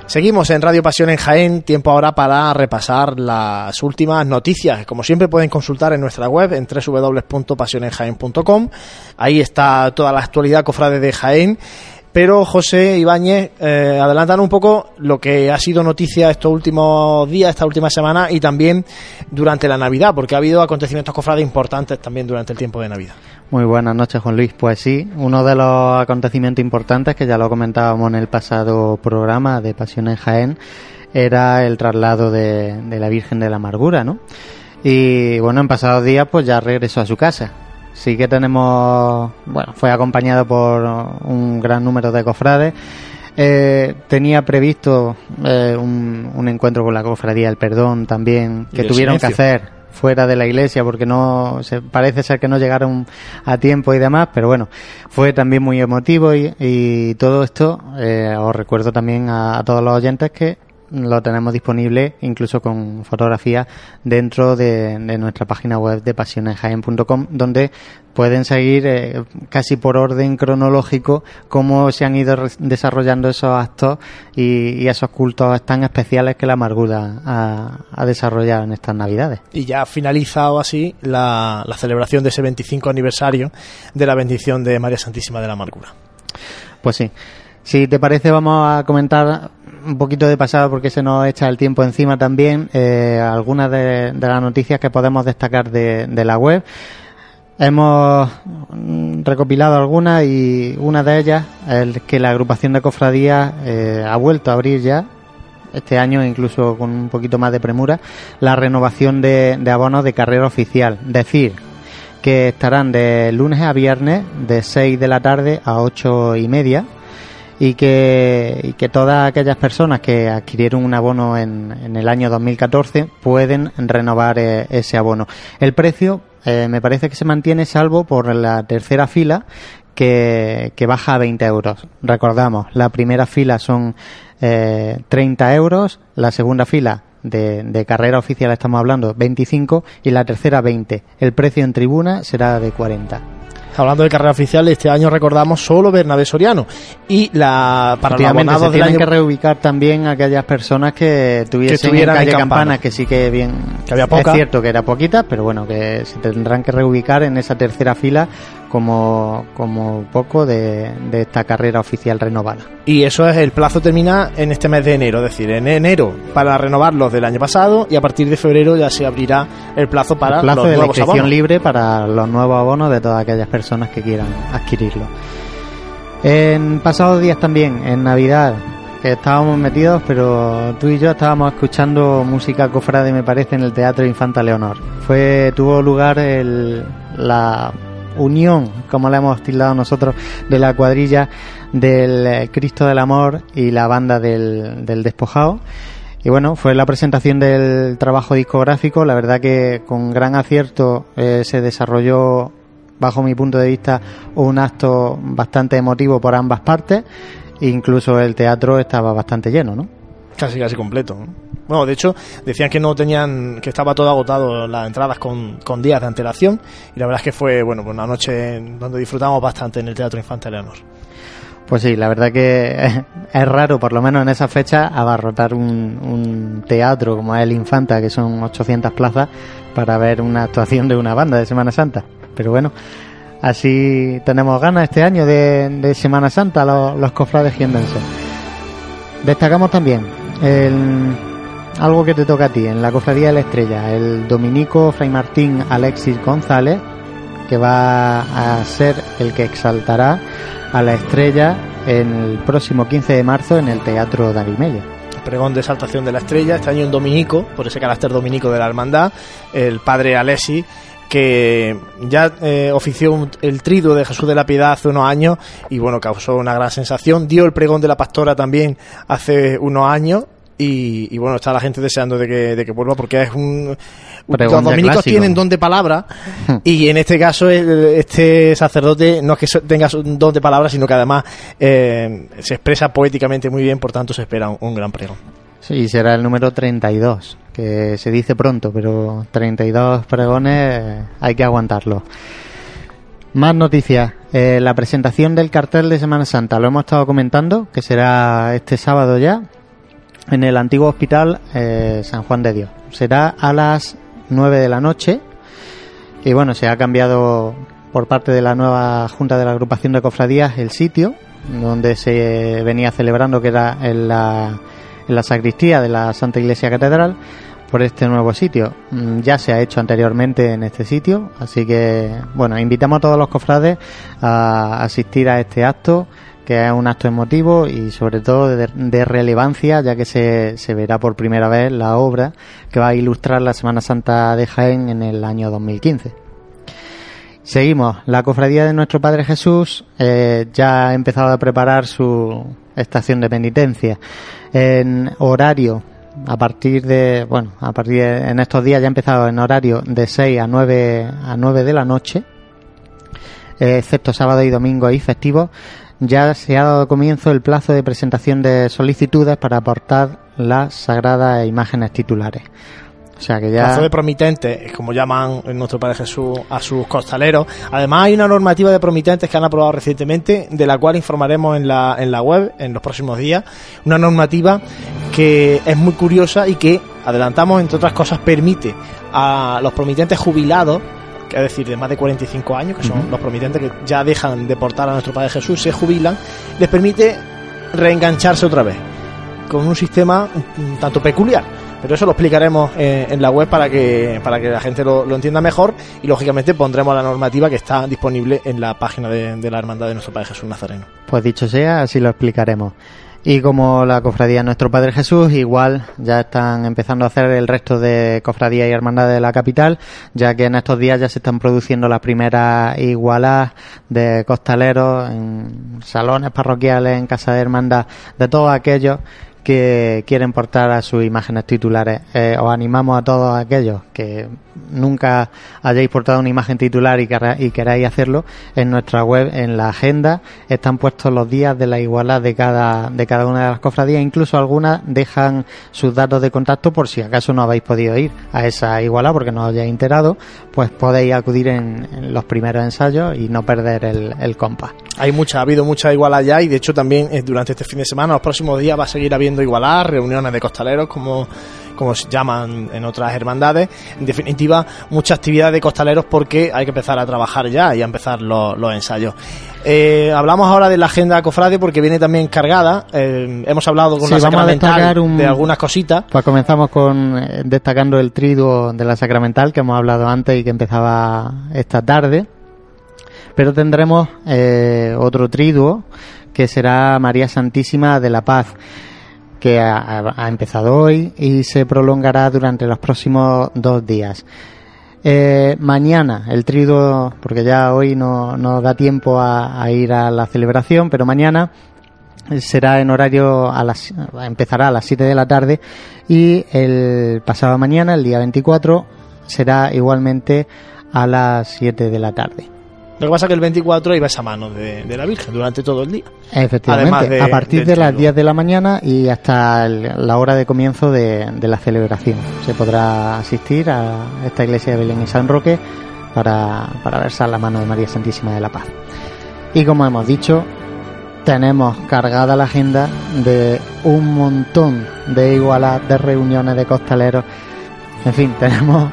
Seguimos en Radio Pasión en Jaén, tiempo ahora para repasar las últimas noticias. Como siempre pueden consultar en nuestra web en www.pasionenjaén.com. Ahí está toda la actualidad cofrade de Jaén. Pero José Ibáñez, eh, adelantan un poco lo que ha sido noticia estos últimos días, esta última semana y también durante la Navidad, porque ha habido acontecimientos cofrades importantes también durante el tiempo de Navidad. Muy buenas noches, Juan Luis. Pues sí, uno de los acontecimientos importantes, que ya lo comentábamos en el pasado programa de Pasión en Jaén, era el traslado de, la Virgen de la Amargura, ¿no? Y bueno, en pasados días pues ya regresó a su casa. Sí que tenemos, bueno, fue acompañado por un gran número de cofrades. Eh, tenía previsto eh, un, encuentro con la cofradía del perdón también que tuvieron que hacer fuera de la iglesia porque no se, parece ser que no llegaron a tiempo y demás, pero bueno, fue también muy emotivo y, todo esto eh, os recuerdo también a, todos los oyentes que lo tenemos disponible incluso con fotografías dentro de, nuestra página web de pasionesjaen.com donde pueden seguir eh, casi por orden cronológico cómo se han ido desarrollando esos actos y, esos cultos tan especiales que la amargura ha, desarrollado en estas navidades. Y ya ha finalizado así la, la celebración de ese 25 aniversario de la bendición de María Santísima de la Amargura. Pues sí. Si te parece, vamos a comentar un poquito de pasada porque se nos echa el tiempo encima también eh, algunas de, las noticias que podemos destacar de, la web. Hemos mm, recopilado algunas y una de ellas es que la agrupación de cofradías eh, ha vuelto a abrir ya este año incluso con un poquito más de premura la renovación de, de abonos de carrera oficial. Decir que estarán de lunes a viernes de 6 de la tarde a 8 y media y que, todas aquellas personas que adquirieron un abono en, en el año 2014 pueden renovar eh, ese abono. El precio eh, me parece que se mantiene salvo por la tercera fila que, que baja a 20 euros. Recordamos, la primera fila son eh, 30 euros, la segunda fila de, de, carrera oficial estamos hablando 25 y la tercera 20. El precio en tribuna será de 40 hablando de carrera oficial, este año recordamos solo Bernabé Soriano. Y la para los abonados se tienen que reubicar también a aquellas personas que tuviesen que calle Campana. que sí que bien que había poca. es cierto que era poquita, pero bueno, que se tendrán que reubicar en esa tercera fila como, como poco de, esta carrera oficial renovada. Y eso es el plazo termina en este mes de enero, es decir, en enero para renovar los del año pasado y a partir de febrero ya se abrirá el plazo para el plazo los de nuevos la abonos. libre para los nuevos abonos de todas aquellas personas que quieran adquirirlo. En pasados días también, en Navidad, que estábamos metidos, pero tú y yo estábamos escuchando música cofrade, me parece, en el Teatro Infanta Leonor. Fue, tuvo lugar el, la unión, como la hemos tildado nosotros, de la cuadrilla del eh, Cristo del Amor y la banda del, del Despojado. Y bueno, fue la presentación del trabajo discográfico. La verdad que con gran acierto eh, se desarrolló, bajo mi punto de vista, un acto bastante emotivo por ambas partes. Incluso el teatro estaba bastante lleno, ¿no? Casi, casi completo. Bueno, de hecho, decían que no tenían, que estaba todo agotado las entradas con, con días de antelación. Y la verdad es que fue, bueno, pues una noche donde disfrutamos bastante en el Teatro Infante Leonor. Pues sí, la verdad que es raro, por lo menos en esa fecha, abarrotar un, un, teatro como es el Infanta, que son 800 plazas, para ver una actuación de una banda de Semana Santa. Pero bueno, así tenemos ganas este año de, Semana Santa los, los cofrades giendenses. Destacamos también el, algo que te toca a ti, en la Cofradía de la Estrella, el dominico Fray Martín Alexis González, que va a ser el que exaltará a la estrella en el próximo 15 de marzo en el Teatro Darimella. Pregón de exaltación de la estrella, este año un dominico, por ese carácter dominico de la hermandad, el padre Alexis que ya eh, ofició el trido de Jesús de la Piedad hace unos años y bueno, causó una gran sensación. Dio el pregón de la pastora también hace unos años Y, y bueno, está la gente deseando de que, de que vuelva porque es un... Los dominicos clásico. tienen don de palabra y en este caso el- este sacerdote no es que tenga don de palabra, sino que además eh, se expresa poéticamente muy bien, por tanto se espera un, un gran pregón. Sí, será el número 32, que se dice pronto, pero 32 pregones eh, hay que aguantarlo. Más noticias. Eh, la presentación del cartel de Semana Santa, lo hemos estado comentando, que será este sábado ya, en el antiguo hospital eh, San Juan de Dios. Será a las 9 de la noche. Y bueno, se ha cambiado por parte de la nueva Junta de la Agrupación de Cofradías el sitio donde se venía celebrando, que era en la, en la sacristía de la Santa Iglesia Catedral, por este nuevo sitio. Mm, Ya se ha hecho anteriormente en este sitio, así que bueno, invitamos a todos los cofrades a asistir a este acto que es un acto emotivo y sobre todo de, de relevancia, ya que se, se verá por primera vez la obra que va a ilustrar la Semana Santa de Jaén en el año 2015. Seguimos. La cofradía de nuestro Padre Jesús eh, ya ha empezado a preparar su estación de penitencia en horario a partir de bueno a partir de, en estos días ya ha empezado en horario de 6 a 9 a 9 de la noche eh, excepto sábado y domingo y festivos ya se ha dado comienzo el plazo de presentación de solicitudes para aportar las sagradas imágenes titulares o sea que ya Plazo de promitentes, como llaman en nuestro Padre Jesús a sus costaleros. Además hay una normativa de promitentes que han aprobado recientemente, de la cual informaremos en la, en la web en los próximos días. Una normativa que es muy curiosa y que, adelantamos, entre otras cosas, permite a los promitentes jubilados, es decir, de más de 45 años, que son los promitentes que ya dejan de portar a nuestro Padre Jesús, se jubilan, les permite reengancharse otra vez, con un sistema un- tanto peculiar. Pero eso lo explicaremos eh, en la web para que, para que la gente lo, lo entienda mejor y lógicamente pondremos la normativa que está disponible en la página de, de la Hermandad de nuestro Padre Jesús Nazareno. Pues dicho sea, así lo explicaremos. Y como la cofradía Nuestro Padre Jesús, igual ya están empezando a hacer el resto de cofradías y hermandades de la capital, ya que en estos días ya se están produciendo las primeras igualas de costaleros en salones parroquiales, en casa de hermandad, de todos aquellos que quieren portar a sus imágenes titulares. Eh, os animamos a todos aquellos que nunca hayáis portado una imagen titular y, queráis hacerlo, en nuestra web, en la agenda, están puestos los días de la igualdad de cada, de cada una de las cofradías. Incluso algunas dejan sus datos de contacto por si acaso no habéis podido ir a esa igualdad porque no os hayáis enterado, pues podéis acudir en, en los primeros ensayos y no perder el, el compás. Hay mucha, ha habido mucha igualdad ya y de hecho también eh, durante este fin de semana, los próximos días va a seguir habiendo igualdad, reuniones de costaleros como, como se llaman en otras hermandades. En definitiva, mucha actividad de costaleros porque hay que empezar a trabajar ya y a empezar los, los ensayos. Eh, hablamos ahora de la agenda cofrade porque viene también cargada. Eh, hemos hablado con Sí, la sacramental un- de algunas cositas. Pues comenzamos con eh, destacando el triduo de la Sacramental que hemos hablado antes y que empezaba esta tarde. Pero tendremos otro triduo que será María Santísima de la Paz que ha, empezado hoy y se prolongará durante los próximos dos días. Eh, mañana el triduo, porque ya hoy no nos da tiempo a, a ir a la celebración, pero mañana será en horario a las empezará a las 7 de la tarde y el pasado mañana el día 24 será igualmente a las 7 de la tarde Lo que pasa es que el 24 iba esa mano de, de la Virgen durante todo el día. efectivamente de- a partir de las triduo. 10 de la mañana y hasta el- la hora de comienzo de, de la celebración se podrá asistir a esta iglesia de Belén y San Roque para, para versar la mano de María Santísima de la Paz y como hemos dicho tenemos cargada la agenda de un montón de igualas, de reuniones de costaleros. En fin, tenemos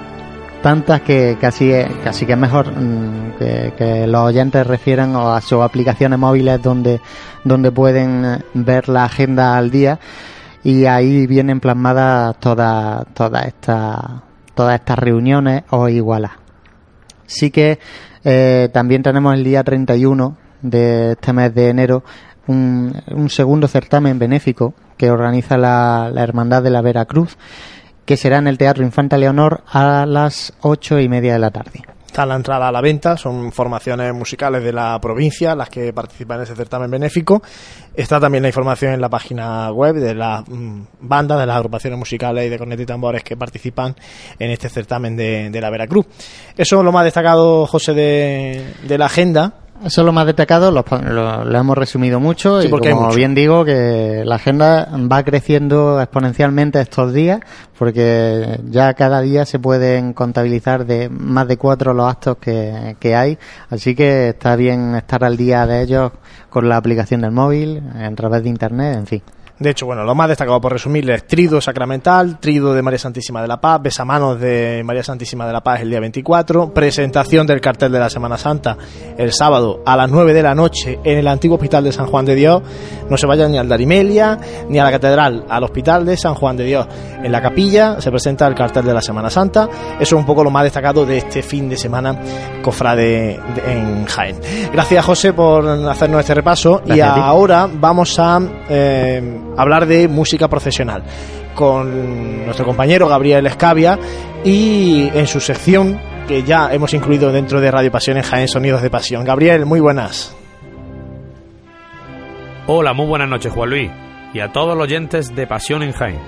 tantas que casi, casi que es mejor mm, que, los oyentes refieran a sus aplicaciones móviles donde, donde pueden eh, ver la agenda al día y ahí vienen plasmadas todas todas estas todas estas reuniones o igualas. Sí que eh, también tenemos el día 31 de este mes de enero un, un segundo certamen benéfico que organiza la, la Hermandad de la Veracruz, que será en el Teatro Infanta Leonor a las ocho y media de la tarde. está la entrada a la venta, son formaciones musicales de la provincia las que participan en ese certamen benéfico. Está también la información en la página web de las mm, bandas, de las agrupaciones musicales y de cornetas y tambores que participan en este certamen de, la Veracruz. Eso es lo más destacado, José, de la agenda. Eso es lo más destacado, lo, lo- lo hemos resumido mucho Sí, y porque como mucho. bien digo que la agenda va creciendo exponencialmente estos días porque ya cada día se pueden contabilizar de más de cuatro los actos que, que hay, así que está bien estar al día de ellos con la aplicación del móvil, a través de internet, en fin. De hecho, bueno, lo más destacado por resumirles, Trido Sacramental, Trido de María Santísima de la Paz, Besamanos de María Santísima de la Paz el día 24, presentación del cartel de la Semana Santa el sábado a las 9 de la noche en el antiguo Hospital de San Juan de Dios. No se vayan ni al Darimelia ni a la Catedral, al Hospital de San Juan de Dios. En la capilla se presenta el cartel de la Semana Santa. Eso es un poco lo más destacado de este fin de semana cofrade de- en Jaén. Gracias, José, por hacernos este repaso. y a ahora vamos a eh, hablar de música profesional con nuestro compañero Gabriel Escavia y en su sección que ya hemos incluido dentro de Radio Pasión en Jaén Sonidos de Pasión. Gabriel, muy buenas. Hola, muy buenas noches, Juan Luis, y a todos los oyentes de Pasión en Jaén.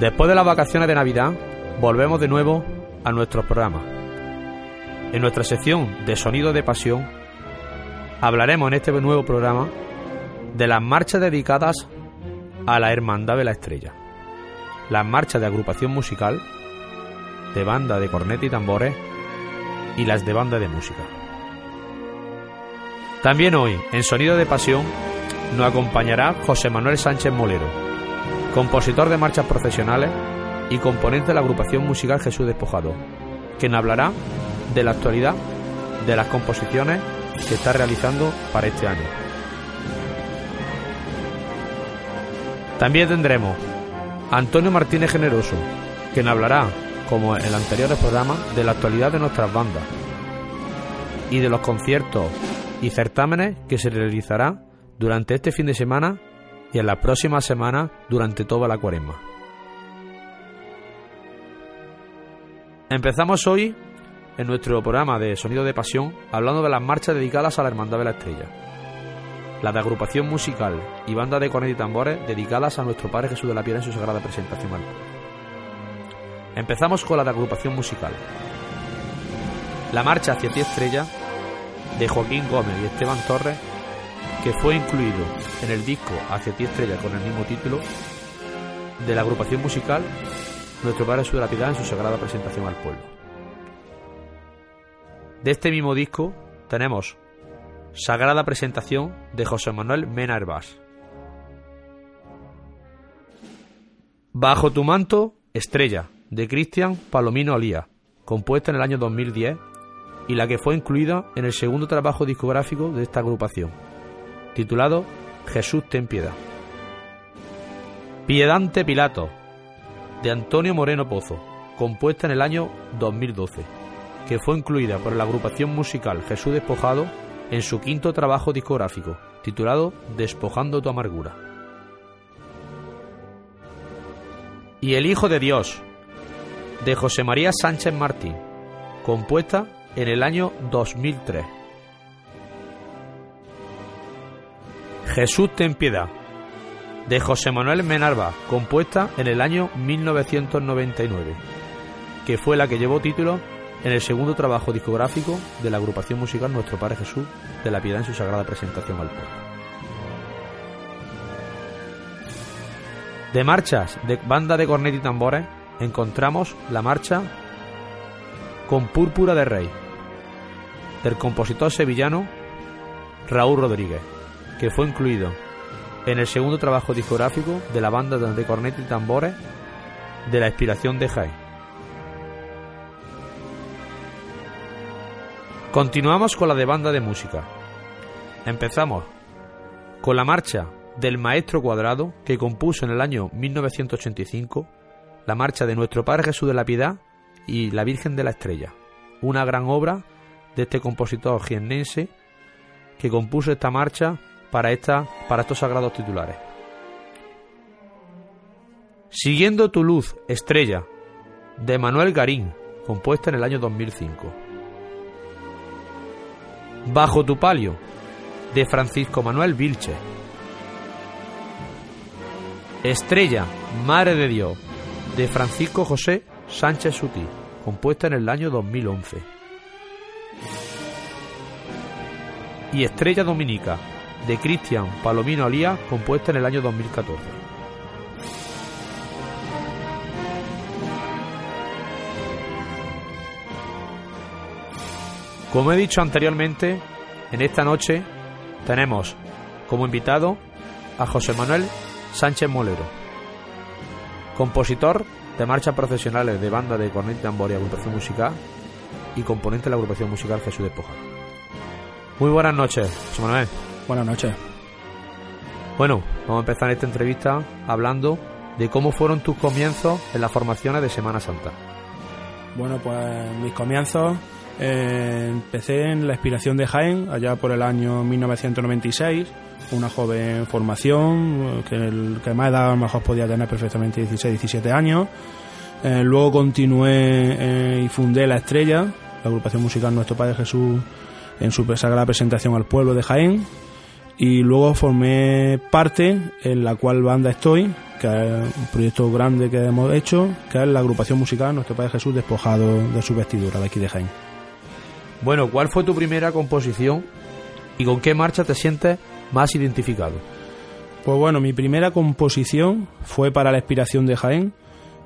Después de las vacaciones de Navidad, volvemos de nuevo a nuestros programas. En nuestra sección de Sonido de Pasión, hablaremos en este nuevo programa de las marchas dedicadas a la Hermandad de la Estrella, las marchas de agrupación musical, de banda de corneta y tambores y las de banda de música. También hoy, en Sonido de Pasión, nos acompañará José Manuel Sánchez Molero, compositor de marchas profesionales y componente de la agrupación musical Jesús Despojado, quien hablará de la actualidad de las composiciones que está realizando para este año. También tendremos a Antonio Martínez Generoso, quien hablará, como en el anterior programa, de la actualidad de nuestras bandas y de los conciertos y certámenes que se realizará durante este fin de semana y en las próximas semanas durante toda la cuaresma. Empezamos hoy en nuestro programa de Sonido de Pasión hablando de las marchas dedicadas a la Hermandad de la Estrella, la de agrupación musical y banda de cornetas y tambores dedicadas a nuestro Padre Jesús de la Piedad en su sagrada presentación al pueblo. Empezamos con la de agrupación musical. La marcha hacia ti estrella de Joaquín Gómez y Esteban Torres, que fue incluido en el disco Hacia ti estrella con el mismo título de la agrupación musical Nuestro Padre Jesús de la Piedad en su sagrada presentación al pueblo. De este mismo disco tenemos Sagrada Presentación de José Manuel Mena Herbás. Bajo tu manto, Estrella, de Cristian Palomino Alía, compuesta en el año 2010 y la que fue incluida en el segundo trabajo discográfico de esta agrupación, titulado Jesús ten piedad. Piedante Pilato, de Antonio Moreno Pozo, compuesta en el año 2012, que fue incluida por la agrupación musical Jesús Despojado en su quinto trabajo discográfico, titulado Despojando tu amargura. Y El Hijo de Dios, de José María Sánchez Martín, compuesta en el año 2003. Jesús ten piedad, de José Manuel Menarva, compuesta en el año 1999, que fue la que llevó título en el segundo trabajo discográfico de la agrupación musical Nuestro Padre Jesús de la Piedad en su sagrada presentación al pueblo. De marchas de banda de cornet y tambores encontramos la marcha Con Púrpura de Rey del compositor sevillano Raúl Rodríguez, que fue incluido en el segundo trabajo discográfico de la banda de cornet y tambores de la inspiración de Jai. Continuamos con la de banda de música. Empezamos con la marcha del Maestro Cuadrado que compuso en el año 1985 la marcha de Nuestro Padre Jesús de la Piedad y la Virgen de la Estrella, una gran obra de este compositor jiennense que compuso esta marcha para, esta, para estos sagrados titulares. Siguiendo tu luz, estrella, de Manuel Garín, compuesta en el año 2005. Bajo tu palio, de Francisco Manuel Vilche. Estrella, Madre de Dios, de Francisco José Sánchez Sutí, compuesta en el año 2011. Y Estrella Dominica, de Cristian Palomino Alía, compuesta en el año 2014. Como he dicho anteriormente, en esta noche tenemos como invitado a José Manuel Sánchez Molero, compositor de marchas profesionales de banda de cornet y tambor y agrupación musical y componente de la agrupación musical Jesús Despoja. Muy buenas noches, José Manuel. Buenas noches. Bueno, vamos a empezar esta entrevista hablando de cómo fueron tus comienzos en las formaciones de Semana Santa. Bueno, pues mis comienzos eh, empecé en la inspiración de Jaén, allá por el año 1996, una joven formación, que, el, que más edad a lo mejor podía tener perfectamente 16, 17 años. Eh, luego continué eh, y fundé La Estrella, la agrupación musical Nuestro Padre Jesús, en su sagrada presentación al pueblo de Jaén. Y luego formé parte en la cual banda estoy, que es un proyecto grande que hemos hecho, que es la agrupación musical Nuestro Padre Jesús despojado de su vestidura de aquí de Jaén. Bueno, ¿cuál fue tu primera composición y con qué marcha te sientes más identificado? Pues bueno, mi primera composición fue para la inspiración de Jaén,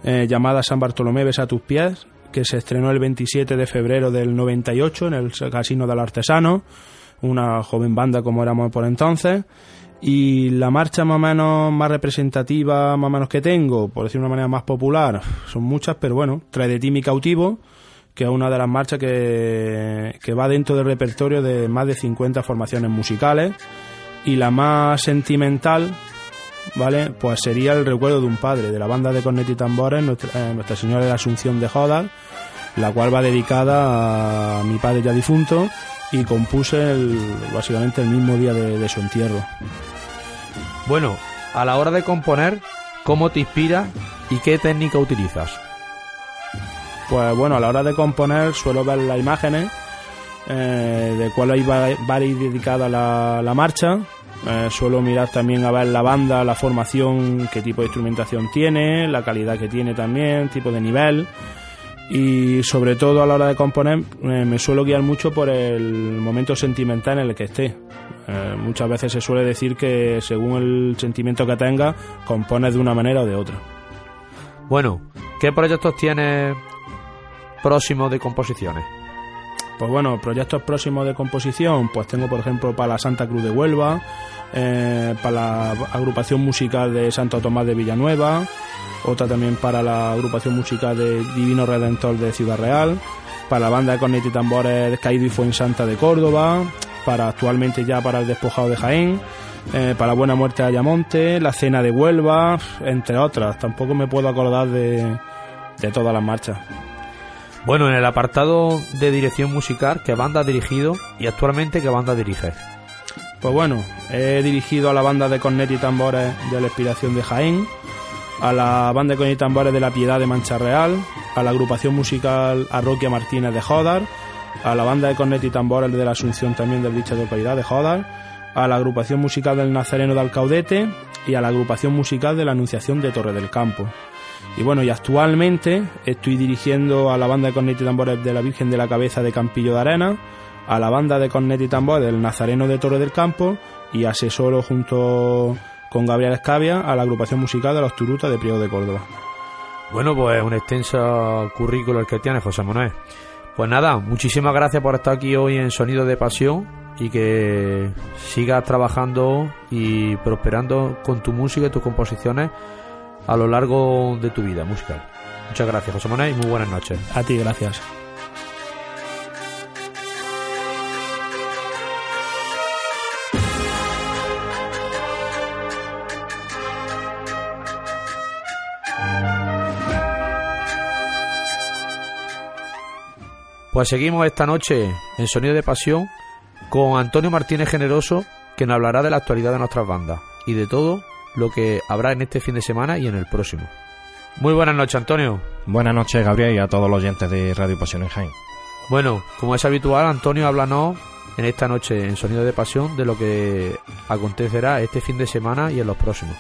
eh, llamada San Bartolomé Besa tus pies, que se estrenó el 27 de febrero del 98 en el Casino del Artesano, una joven banda como éramos por entonces. Y la marcha más o menos más representativa, más menos que tengo, por decir de una manera más popular, son muchas, pero bueno, Trae de ti mi cautivo, que es una de las marchas que, que va dentro del repertorio de más de 50 formaciones musicales. Y la más sentimental, ¿vale? Pues sería el recuerdo de un padre, de la banda de cornet y tambores, Nuestra, eh, Nuestra Señora de la Asunción de Jodar, la cual va dedicada a mi padre ya difunto y compuse básicamente el mismo día de, de su entierro. Bueno, a la hora de componer, ¿cómo te inspiras y qué técnica utilizas? Pues bueno, a la hora de componer suelo ver las imágenes eh, de cuál va, va a ir dedicada la, la marcha. Eh, suelo mirar también a ver la banda, la formación, qué tipo de instrumentación tiene, la calidad que tiene también, tipo de nivel. Y sobre todo a la hora de componer eh, me suelo guiar mucho por el momento sentimental en el que esté. Muchas veces se suele decir que según el sentimiento que tenga, compones de una manera o de otra. Bueno, ¿qué proyectos tienes próximos de composiciones? Pues bueno, proyectos próximos de composición, pues tengo por ejemplo para la Santa Cruz de Huelva, eh, para la agrupación musical de Santo Tomás de Villanueva, otra también para la agrupación musical de Divino Redentor de Ciudad Real, para la banda de cornet y tambores Caído y Fuensanta de Córdoba, para actualmente ya para el Despojado de Jaén, eh, para Buena Muerte de Ayamonte, la Cena de Huelva, entre otras. Tampoco me puedo acordar de, de todas las marchas. Bueno, en el apartado de dirección musical, ¿qué banda has dirigido y actualmente qué banda diriges? Pues bueno, he dirigido a la banda de cornet y tambores de la Inspiración de Jaén, a la banda de cornet y tambores de la Piedad de Mancha Real, a la agrupación musical Arroquia Martínez de Jodar, a la banda de cornet y tambores de la Asunción también del dicha localidad de Jodar, a la agrupación musical del Nazareno de Alcaudete y a la agrupación musical de la Anunciación de Torre del Campo. Y bueno, y actualmente estoy dirigiendo a la banda de cornet y tambores de la Virgen de la Cabeza de Campillo de Arena, a la banda de cornet y tambores del Nazareno de Torre del Campo y asesoro junto con Gabriel Escavia a la agrupación musical de los Turutas de Priego de Córdoba. Bueno, pues un extenso currículo el que tienes, José Manuel. Pues nada, muchísimas gracias por estar aquí hoy en Sonido de Pasión y que sigas trabajando y prosperando con tu música y tus composiciones a lo largo de tu vida musical. Muchas gracias, José Manuel, y muy buenas noches. A ti, gracias. Pues seguimos esta noche en Sonido de Pasión con Antonio Martínez Generoso, que nos hablará de la actualidad de nuestras bandas y de todo lo que habrá en este fin de semana y en el próximo. Muy buenas noches, Antonio. Buenas noches, Gabriel, y a todos los oyentes de Radio Pasión en Jaén. Bueno, como es habitual, Antonio, háblanos en esta noche en Sonido de Pasión de lo que acontecerá este fin de semana y en los próximos.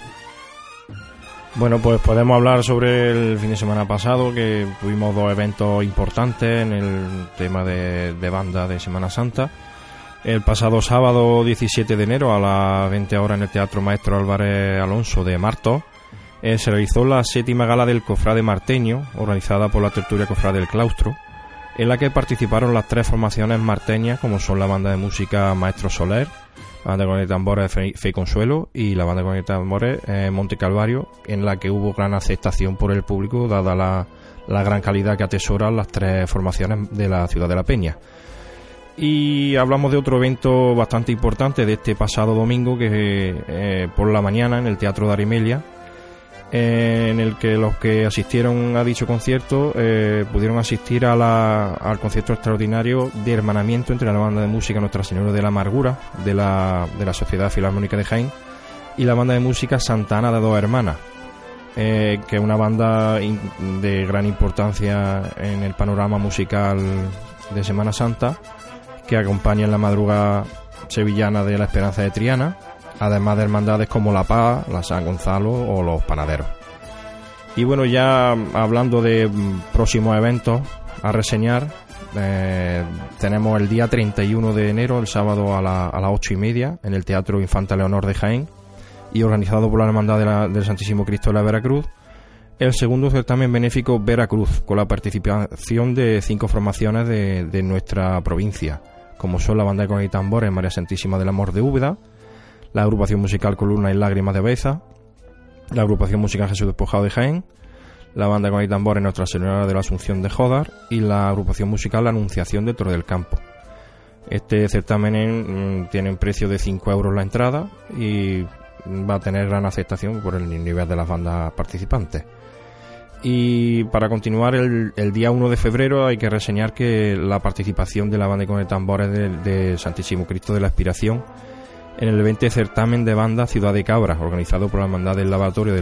Bueno, pues podemos hablar sobre el fin de semana pasado, que tuvimos dos eventos importantes en el tema de, de banda de Semana Santa. El pasado sábado 17 de enero a las 20 horas en el Teatro Maestro Álvarez Alonso de Marto eh, se realizó la séptima gala del Cofrade Marteño, organizada por la Tertulia Cofrade del Claustro, en la que participaron las tres formaciones marteñas, como son la banda de música Maestro Soler, la banda el tambores Fe, Fe y Consuelo y la banda el tambores eh, Monte Calvario, en la que hubo gran aceptación por el público, dada la, la gran calidad que atesoran las tres formaciones de la ciudad de La Peña. Y hablamos de otro evento bastante importante de este pasado domingo, que eh, por la mañana en el Teatro de Arimelia, eh, en el que los que asistieron a dicho concierto eh, pudieron asistir a la- al concierto extraordinario de hermanamiento entre la banda de música Nuestra Señora de la Amargura de la, de la Sociedad Filarmónica de Jaén y la banda de música Santana de Dos Hermanas, que es una banda de gran importancia en el panorama musical de Semana Santa, que acompaña en la madrugada sevillana de la Esperanza de Triana, además de hermandades como La Paz, la San Gonzalo o los Panaderos. Y bueno, ya hablando de mm, próximos eventos a reseñar, eh, tenemos el día 31 de enero, el sábado a, la- a las 8 y media, en el Teatro Infanta Leonor de Jaén, y organizado por la Hermandad del Santísimo Cristo de la Veracruz, el segundo certamen benéfico Veracruz, con la participación de cinco formaciones de, de nuestra provincia, como son la banda de con y tambores María Santísima del Amor de Úbeda, la agrupación musical Columna y Lágrimas de Beza, la agrupación musical Jesús Despojado de Jaén, la banda con y tambores Nuestra Señora de la Asunción de Jodar y la agrupación musical La Anunciación de del Campo. Este certamen mm, tiene un precio de 5 euros la entrada y va a tener gran aceptación por el nivel de las bandas participantes. Y para continuar, el, día 1 de febrero hay que reseñar que la participación de la banda con el tambores de, Santísimo Cristo de la Aspiración en el 20 certamen de banda Ciudad de Cabra, organizado por la Hermandad del Lavatorio de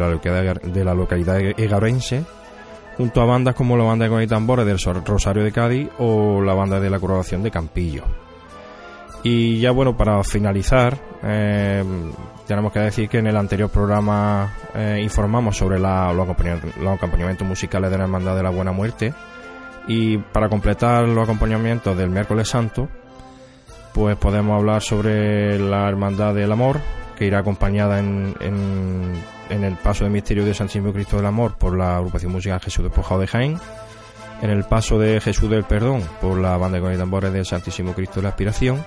la localidad, de egarense, junto a bandas como la banda con el del Rosario de Cádiz o la banda de la Coronación de Campillo. Y ya bueno, para finalizar, eh, tenemos que decir que en el anterior programa eh, informamos sobre la- los, acompaña- los acompañamientos musicales de la Hermandad de la Buena Muerte. Y para completar los acompañamientos del miércoles santo, pues podemos hablar sobre la Hermandad del Amor, que irá acompañada en, en, en el paso de misterio de Santísimo Cristo del Amor por la agrupación musical Jesús Despojado de Jaén, en el paso de Jesús del Perdón por la banda con tambores del Santísimo Cristo de la Aspiración,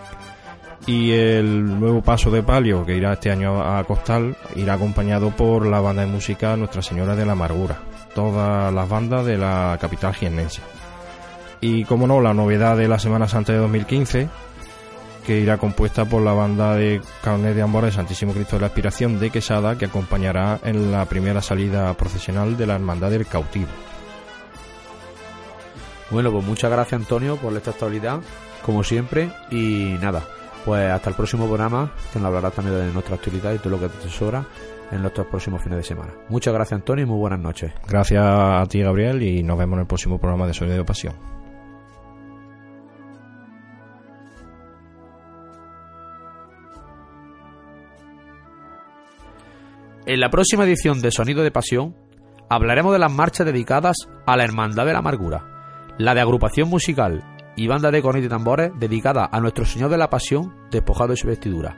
y el nuevo paso de palio que irá este año a Costal irá acompañado por la banda de música Nuestra Señora de la Amargura, todas las bandas de la capital jiennense. Y como no, la novedad de la Semana Santa de 2015, que irá compuesta por la banda de Carnet de Ambora de Santísimo Cristo de la Aspiración de Quesada, que acompañará en la primera salida procesional de la Hermandad del Cautivo. Bueno, pues muchas gracias Antonio por esta actualidad, como siempre, y nada, pues hasta el próximo programa, que nos hablará también de nuestra actualidad y todo lo que te tesora en nuestros próximos fines de semana. Muchas gracias Antonio y muy buenas noches. Gracias a ti, Gabriel, y nos vemos en el próximo programa de Sonido de Pasión. En la próxima edición de Sonido de Pasión hablaremos de las marchas dedicadas a la Hermandad de la Amargura, la de agrupación musical y banda de cornetas y tambores dedicada a Nuestro Señor de la Pasión despojado de su vestidura,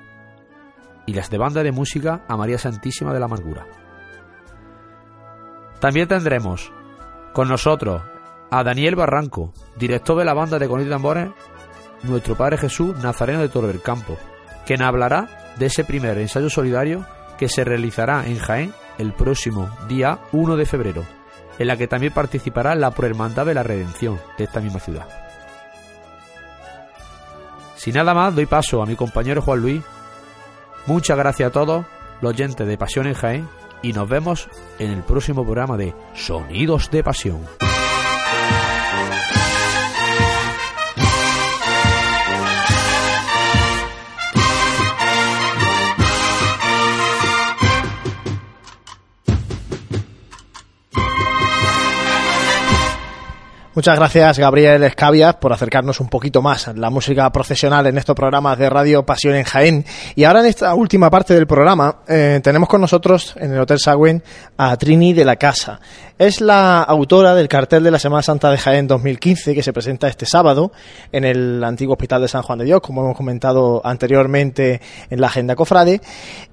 y las de banda de música a María Santísima de la Amargura. También tendremos con nosotros a Daniel Barranco, director de la banda de cornetas y tambores Nuestro Padre Jesús Nazareno de Toro del Campo, quien hablará de ese primer ensayo solidario que se realizará en Jaén el próximo día 1 de febrero, en la que también participará la Prohermandad de la Redención de esta misma ciudad. Sin nada más, doy paso a mi compañero Juan Luis. Muchas gracias a todos los oyentes de Pasión en Jaén y nos vemos en el próximo programa de Sonidos de Pasión. Muchas gracias, Gabriel Escabias, por acercarnos un poquito más a la música profesional en estos programas de Radio Pasión en Jaén. Y ahora en esta última parte del programa eh, tenemos con nosotros en el Hotel Sagüen a Trini de la Casa. Es la autora del cartel de la Semana Santa de Jaén 2015 que se presenta este sábado en el antiguo Hospital de San Juan de Dios, como hemos comentado anteriormente en la agenda Cofrade.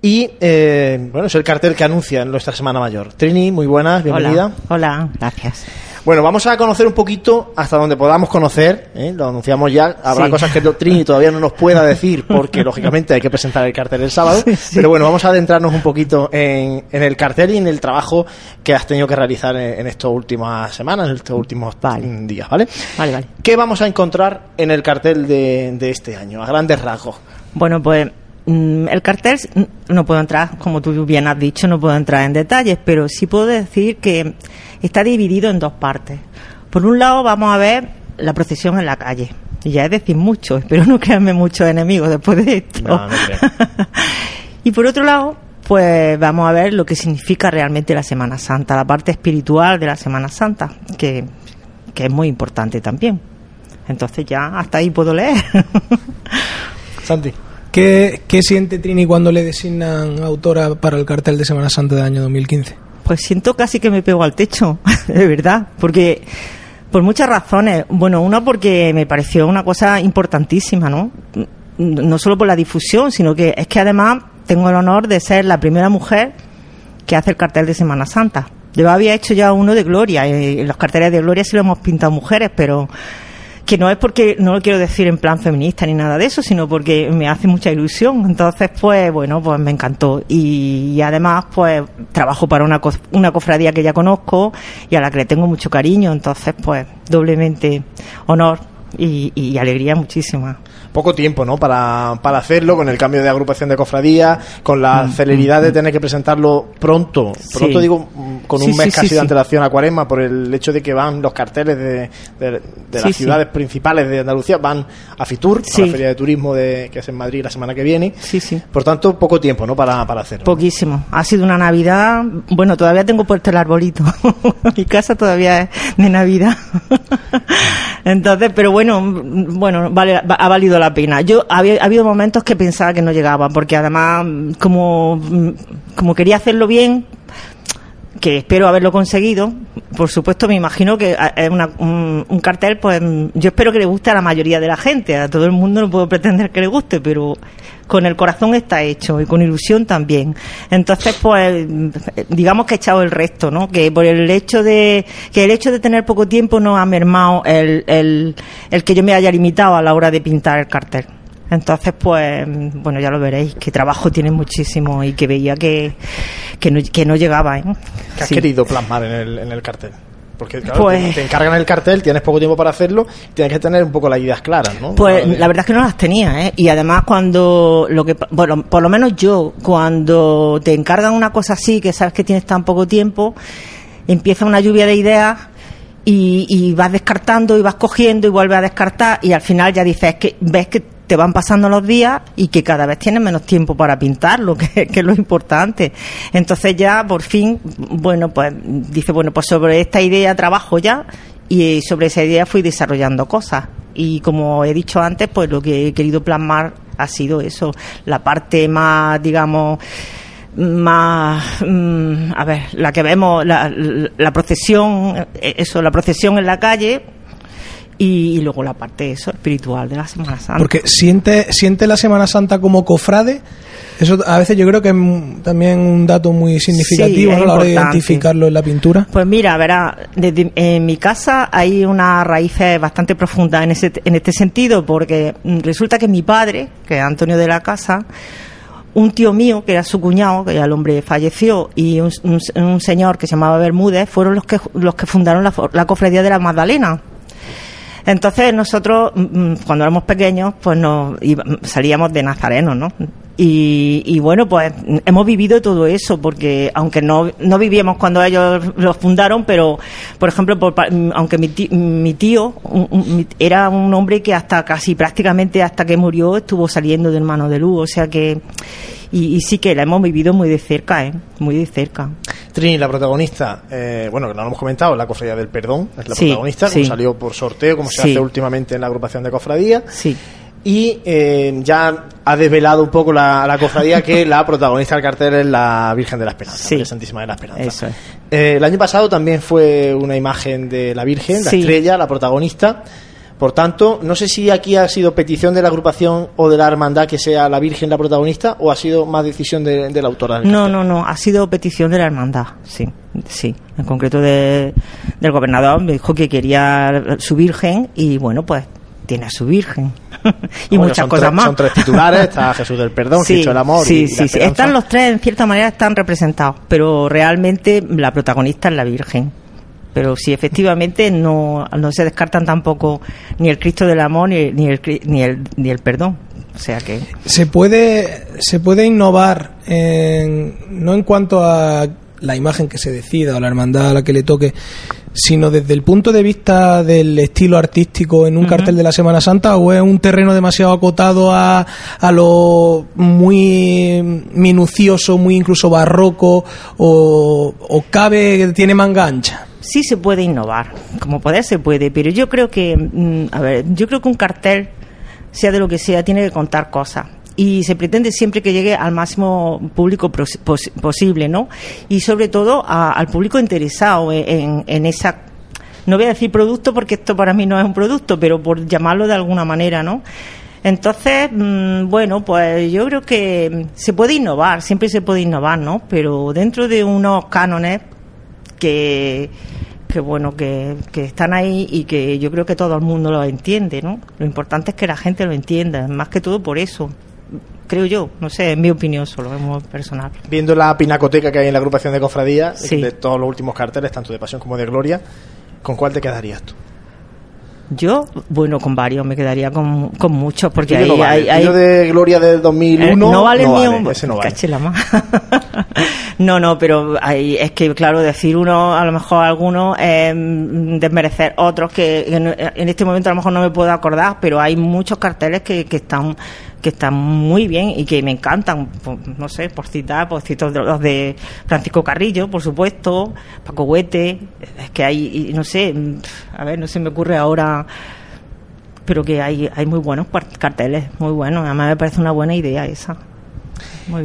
Y eh, bueno, es el cartel que anuncia en nuestra Semana Mayor. Trini, muy buenas, bienvenida. Hola, hola gracias. Bueno, vamos a conocer un poquito hasta donde podamos conocer. ¿eh? Lo anunciamos ya. Habrá Sí. cosas que Trini todavía no nos pueda decir porque, lógicamente, hay que presentar el cartel el sábado. Pero bueno, vamos a adentrarnos un poquito en, en el cartel y en el trabajo que has tenido que realizar en, en estas últimas semanas, en estos últimos mm, días, ¿vale? Vale, vale. ¿Qué vamos a encontrar en el cartel de, de este año, a grandes rasgos? Bueno, pues mm, el cartel mm, no puedo entrar, como tú bien has dicho, no puedo entrar en detalles, pero sí puedo decir que está dividido en dos partes. Por un lado vamos a ver la procesión en la calle. Y ya es decir mucho, espero no crearme muchos enemigos después de esto. No, no creo. Y por otro lado, pues vamos a ver lo que significa realmente la Semana Santa, la parte espiritual de la Semana Santa, que, que es muy importante también. Entonces ya hasta ahí puedo leer. Santi. ¿Qué, qué siente Trini cuando le designan autora para el cartel de Semana Santa del año 2015? Pues siento casi que me pego al techo, de verdad, porque por muchas razones. Bueno, una porque me pareció una cosa importantísima, ¿no? No solo por la difusión, sino que es que además tengo el honor de ser la primera mujer que hace el cartel de Semana Santa. Yo había hecho ya uno de Gloria, y en los carteles de Gloria sí lo hemos pintado mujeres, pero que no es porque no lo quiero decir en plan feminista ni nada de eso, sino porque me hace mucha ilusión. Entonces, pues bueno, pues me encantó. Y, y además, pues trabajo para una, una cofradía que ya conozco y a la que le tengo mucho cariño. Entonces, pues doblemente honor y, y alegría muchísima. Poco tiempo, ¿no? Para, para hacerlo, con el cambio de agrupación de cofradía, con la celeridad de tener que presentarlo pronto. Pronto Mm, Sí. digo, mm, con un Sí, mes sí, casi de antelación a Cuaresma, por el hecho de que van los carteles de, de, las ciudades principales de Andalucía, van a Fitur, a la Feria de Turismo de, que es en Madrid la semana que viene. Sí, sí. Por tanto, poco tiempo, ¿no? Para, para hacerlo. Poquísimo. Ha sido una Navidad. Bueno, todavía tengo puesto el arbolito. Mi casa todavía es de Navidad. Entonces, pero bueno, mm, bueno, vale, va- ha valido la pena. Yo había ha habido momentos que pensaba que no llegaba, porque además, mm, como, mm, como quería hacerlo bien, que espero haberlo conseguido. Por supuesto, me imagino que ah, es una- un, un cartel, pues mm, yo espero que le guste a la mayoría de la gente. A todo el mundo no puedo pretender que le guste, pero con el corazón está hecho y con ilusión también. Entonces, pues mm, digamos que he echado el resto, ¿no? Que por el hecho de que el hecho de tener poco tiempo no ha mermado el, el, el que yo me haya limitado a la hora de pintar el cartel. Entonces, pues, bueno, ya lo veréis, que trabajo tiene muchísimo y que veía que, que, no, que no llegaba, ¿eh? ¿Qué has Sí. querido plasmar en el, en el cartel? Porque claro, Pues- te, te encargan el cartel, tienes poco tiempo para hacerlo, tienes que tener un poco las ideas claras, ¿no? Pues la verdad es que no las tenía, ¿eh? Y además cuando lo que, bueno, por lo menos yo, cuando te encargan una cosa así, que sabes que tienes tan poco tiempo, empieza una lluvia de ideas y, y vas descartando y vas cogiendo y vuelves a descartar y al final ya dices que ves que te van pasando los días y que cada vez tienes menos tiempo para pintarlo, que, que es lo importante. Entonces ya por fin, bueno, pues dice, bueno, pues sobre esta idea trabajo ya y sobre esa idea fui desarrollando cosas. Y como he dicho antes, pues lo que he querido plasmar ha sido eso, la parte más, digamos, más, mm, a ver, la que vemos, la, procesión, eh, eso, la procesión en la calle y, y luego la parte, eso, espiritual de la Semana Santa. Porque siente, siente la Semana Santa como cofrade. Eso a veces yo creo que es también un dato muy significativo Sí, ¿no? a la hora de identificarlo en la pintura. Pues mira, verá, desde, en mi casa hay unas raíces bastante profundas en, ese, en este sentido, porque resulta que mi padre, que es Antonio de la Casa, un tío mío, que era su cuñado, que ya el hombre falleció, y un, un- un señor que se llamaba Bermúdez, fueron los que, los que fundaron la cofradía de la Magdalena. Entonces nosotros, mm, mm, cuando éramos pequeños, pues nos salíamos de Nazareno, ¿no? Y, y bueno, pues hemos vivido todo eso, porque aunque no, no vivíamos cuando ellos los fundaron, pero, por ejemplo, por mm, aunque mi tío, mi tío un- un- era un hombre que hasta casi prácticamente hasta que murió estuvo saliendo de hermano de luz, o sea que, y, y sí que la hemos vivido muy de cerca, ¿eh? Muy de cerca. Trini, la protagonista, eh, bueno, que no lo hemos comentado, la cofradía del perdón, es la Sí, protagonista, sí. salió por sorteo, como se hace últimamente en la agrupación de cofradía. Sí. Y eh, ya ha desvelado un poco la, la cofradía que la protagonista del cartel es la Virgen de la Esperanza, Sí. María Santísima de la Esperanza. Eso es. Eh, el año pasado también fue una imagen de la Virgen, la Sí. estrella, la protagonista. Por tanto, no sé si aquí ha sido petición de la agrupación o de la hermandad que sea la Virgen la protagonista o ha sido más decisión de, de la autora del No, no, no, ha sido petición de la hermandad, sí, sí. En concreto de, del gobernador me dijo que quería su virgen y bueno, pues tiene a su virgen. y Bueno, muchas cosas tres- más. Son tres titulares, está Jesús del Perdón, Sí, Cristo del Amor sí, y, y la sí, sí. Están los tres, en cierta manera, están representados, pero realmente la protagonista es la Virgen. Pero sí, efectivamente, no, no se descartan tampoco ni el Cristo del Amor ni, ni, el, ni, el, ni el perdón. O sea que. se puede se puede innovar en- no en cuanto a la imagen que se decida o la hermandad a la que le toque sino desde el punto de vista del estilo artístico en un cartel de la Semana Santa o es un terreno demasiado acotado a, a lo muy minucioso, muy incluso barroco o, o cabe, tiene manga ancha. sí se puede innovar, como poder se puede, pero yo creo que, mm, a ver, yo creo que un cartel, sea de lo que sea, tiene que contar cosas. Y se pretende siempre que llegue al máximo público posible, ¿no? Y sobre todo al público interesado en, en- esa. No voy a decir producto porque esto para mí no es un producto, pero por llamarlo de alguna manera, ¿no? Entonces, mm, bueno, pues yo creo que se puede innovar, siempre se puede innovar, ¿no? Pero dentro de unos cánones que, que bueno, que, que están ahí y que yo creo que todo el mundo lo entiende, ¿no? Lo importante es que la gente lo entienda, más que todo por eso, creo yo, no sé, es mi opinión solo, es muy personal. Viendo la pinacoteca que hay en la agrupación de cofradía, Sí. de todos los últimos carteles, tanto de Pasión como de Gloria, ¿con cuál te quedarías tú? Yo, bueno, con varios, me quedaría con, con muchos, porque tuyo no vale. hay... Hay- de Gloria del 2001 Eh, no vale ni un ese no vale. no no pero hay, es que claro decir uno a lo mejor algunos eh, desmerecer otros que en, en este momento a lo mejor no me puedo acordar pero hay muchos carteles que, que están que están muy bien y que me encantan no sé por citar por citar los de Francisco Carrillo por supuesto Paco Huete es que hay no sé a ver no se me ocurre ahora pero que hay, hay muy buenos carteles, muy buenos. Además me parece una buena idea esa.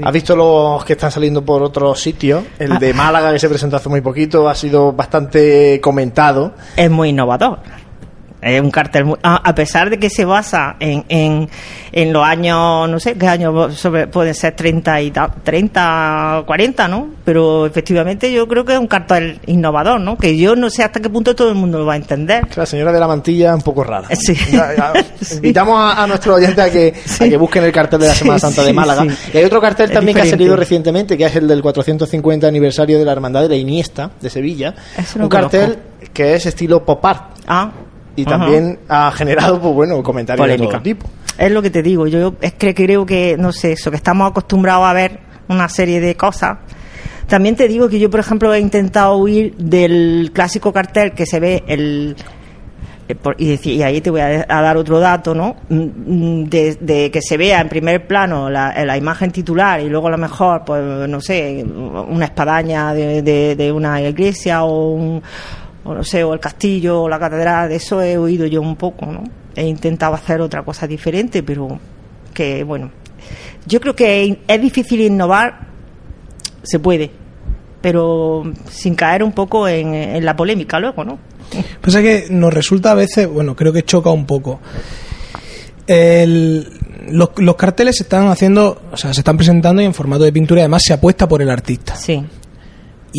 ¿Has visto los que están saliendo por otros sitios? El Ah. de Málaga, que se presentó hace muy poquito, ha sido bastante comentado. Es muy innovador. Es un cartel muy- a, a pesar de que se basa en, en, en los años, no sé qué años sobre, pueden ser 30 y ta- 30, 40, ¿no? Pero efectivamente yo creo que es un cartel innovador, ¿no? Que yo no sé hasta qué punto todo el mundo lo va a entender. La señora de la mantilla un poco rara. Sí. Invitamos a, a nuestros oyentes a que, a que busquen el cartel de la Semana Santa de Málaga. Y hay otro cartel Es también que ha salido recientemente, que es el del 450 aniversario de la Hermandad de la Iniesta de Sevilla. Ese no un conozco. cartel que es estilo pop art. Ah. Y Ajá. también ha generado, pues bueno, comentarios de todo tipo. Es lo que te digo, yo es que creo que, no sé, eso, que estamos acostumbrados a ver una serie de cosas. También te digo que yo, por ejemplo, he intentado huir del clásico cartel que se ve el... eh, por- y, decir- y ahí te voy a, a dar otro dato, ¿no? Mm, mm, De, de que se vea en primer plano la, la imagen titular y luego a lo mejor, pues, no sé, una espadaña de, de- de una iglesia o un, o no sé, o el castillo o la catedral, de eso he oído yo un poco, ¿no? He intentado hacer otra cosa diferente, pero que, bueno, yo creo que es difícil innovar, se puede, pero sin caer un poco en, en la polémica luego, ¿no? Pasa que nos resulta a veces, bueno, creo que choca un poco. El- los, los carteles se están haciendo, o sea, se están presentando y en formato de pintura, y además se apuesta por el artista. Sí.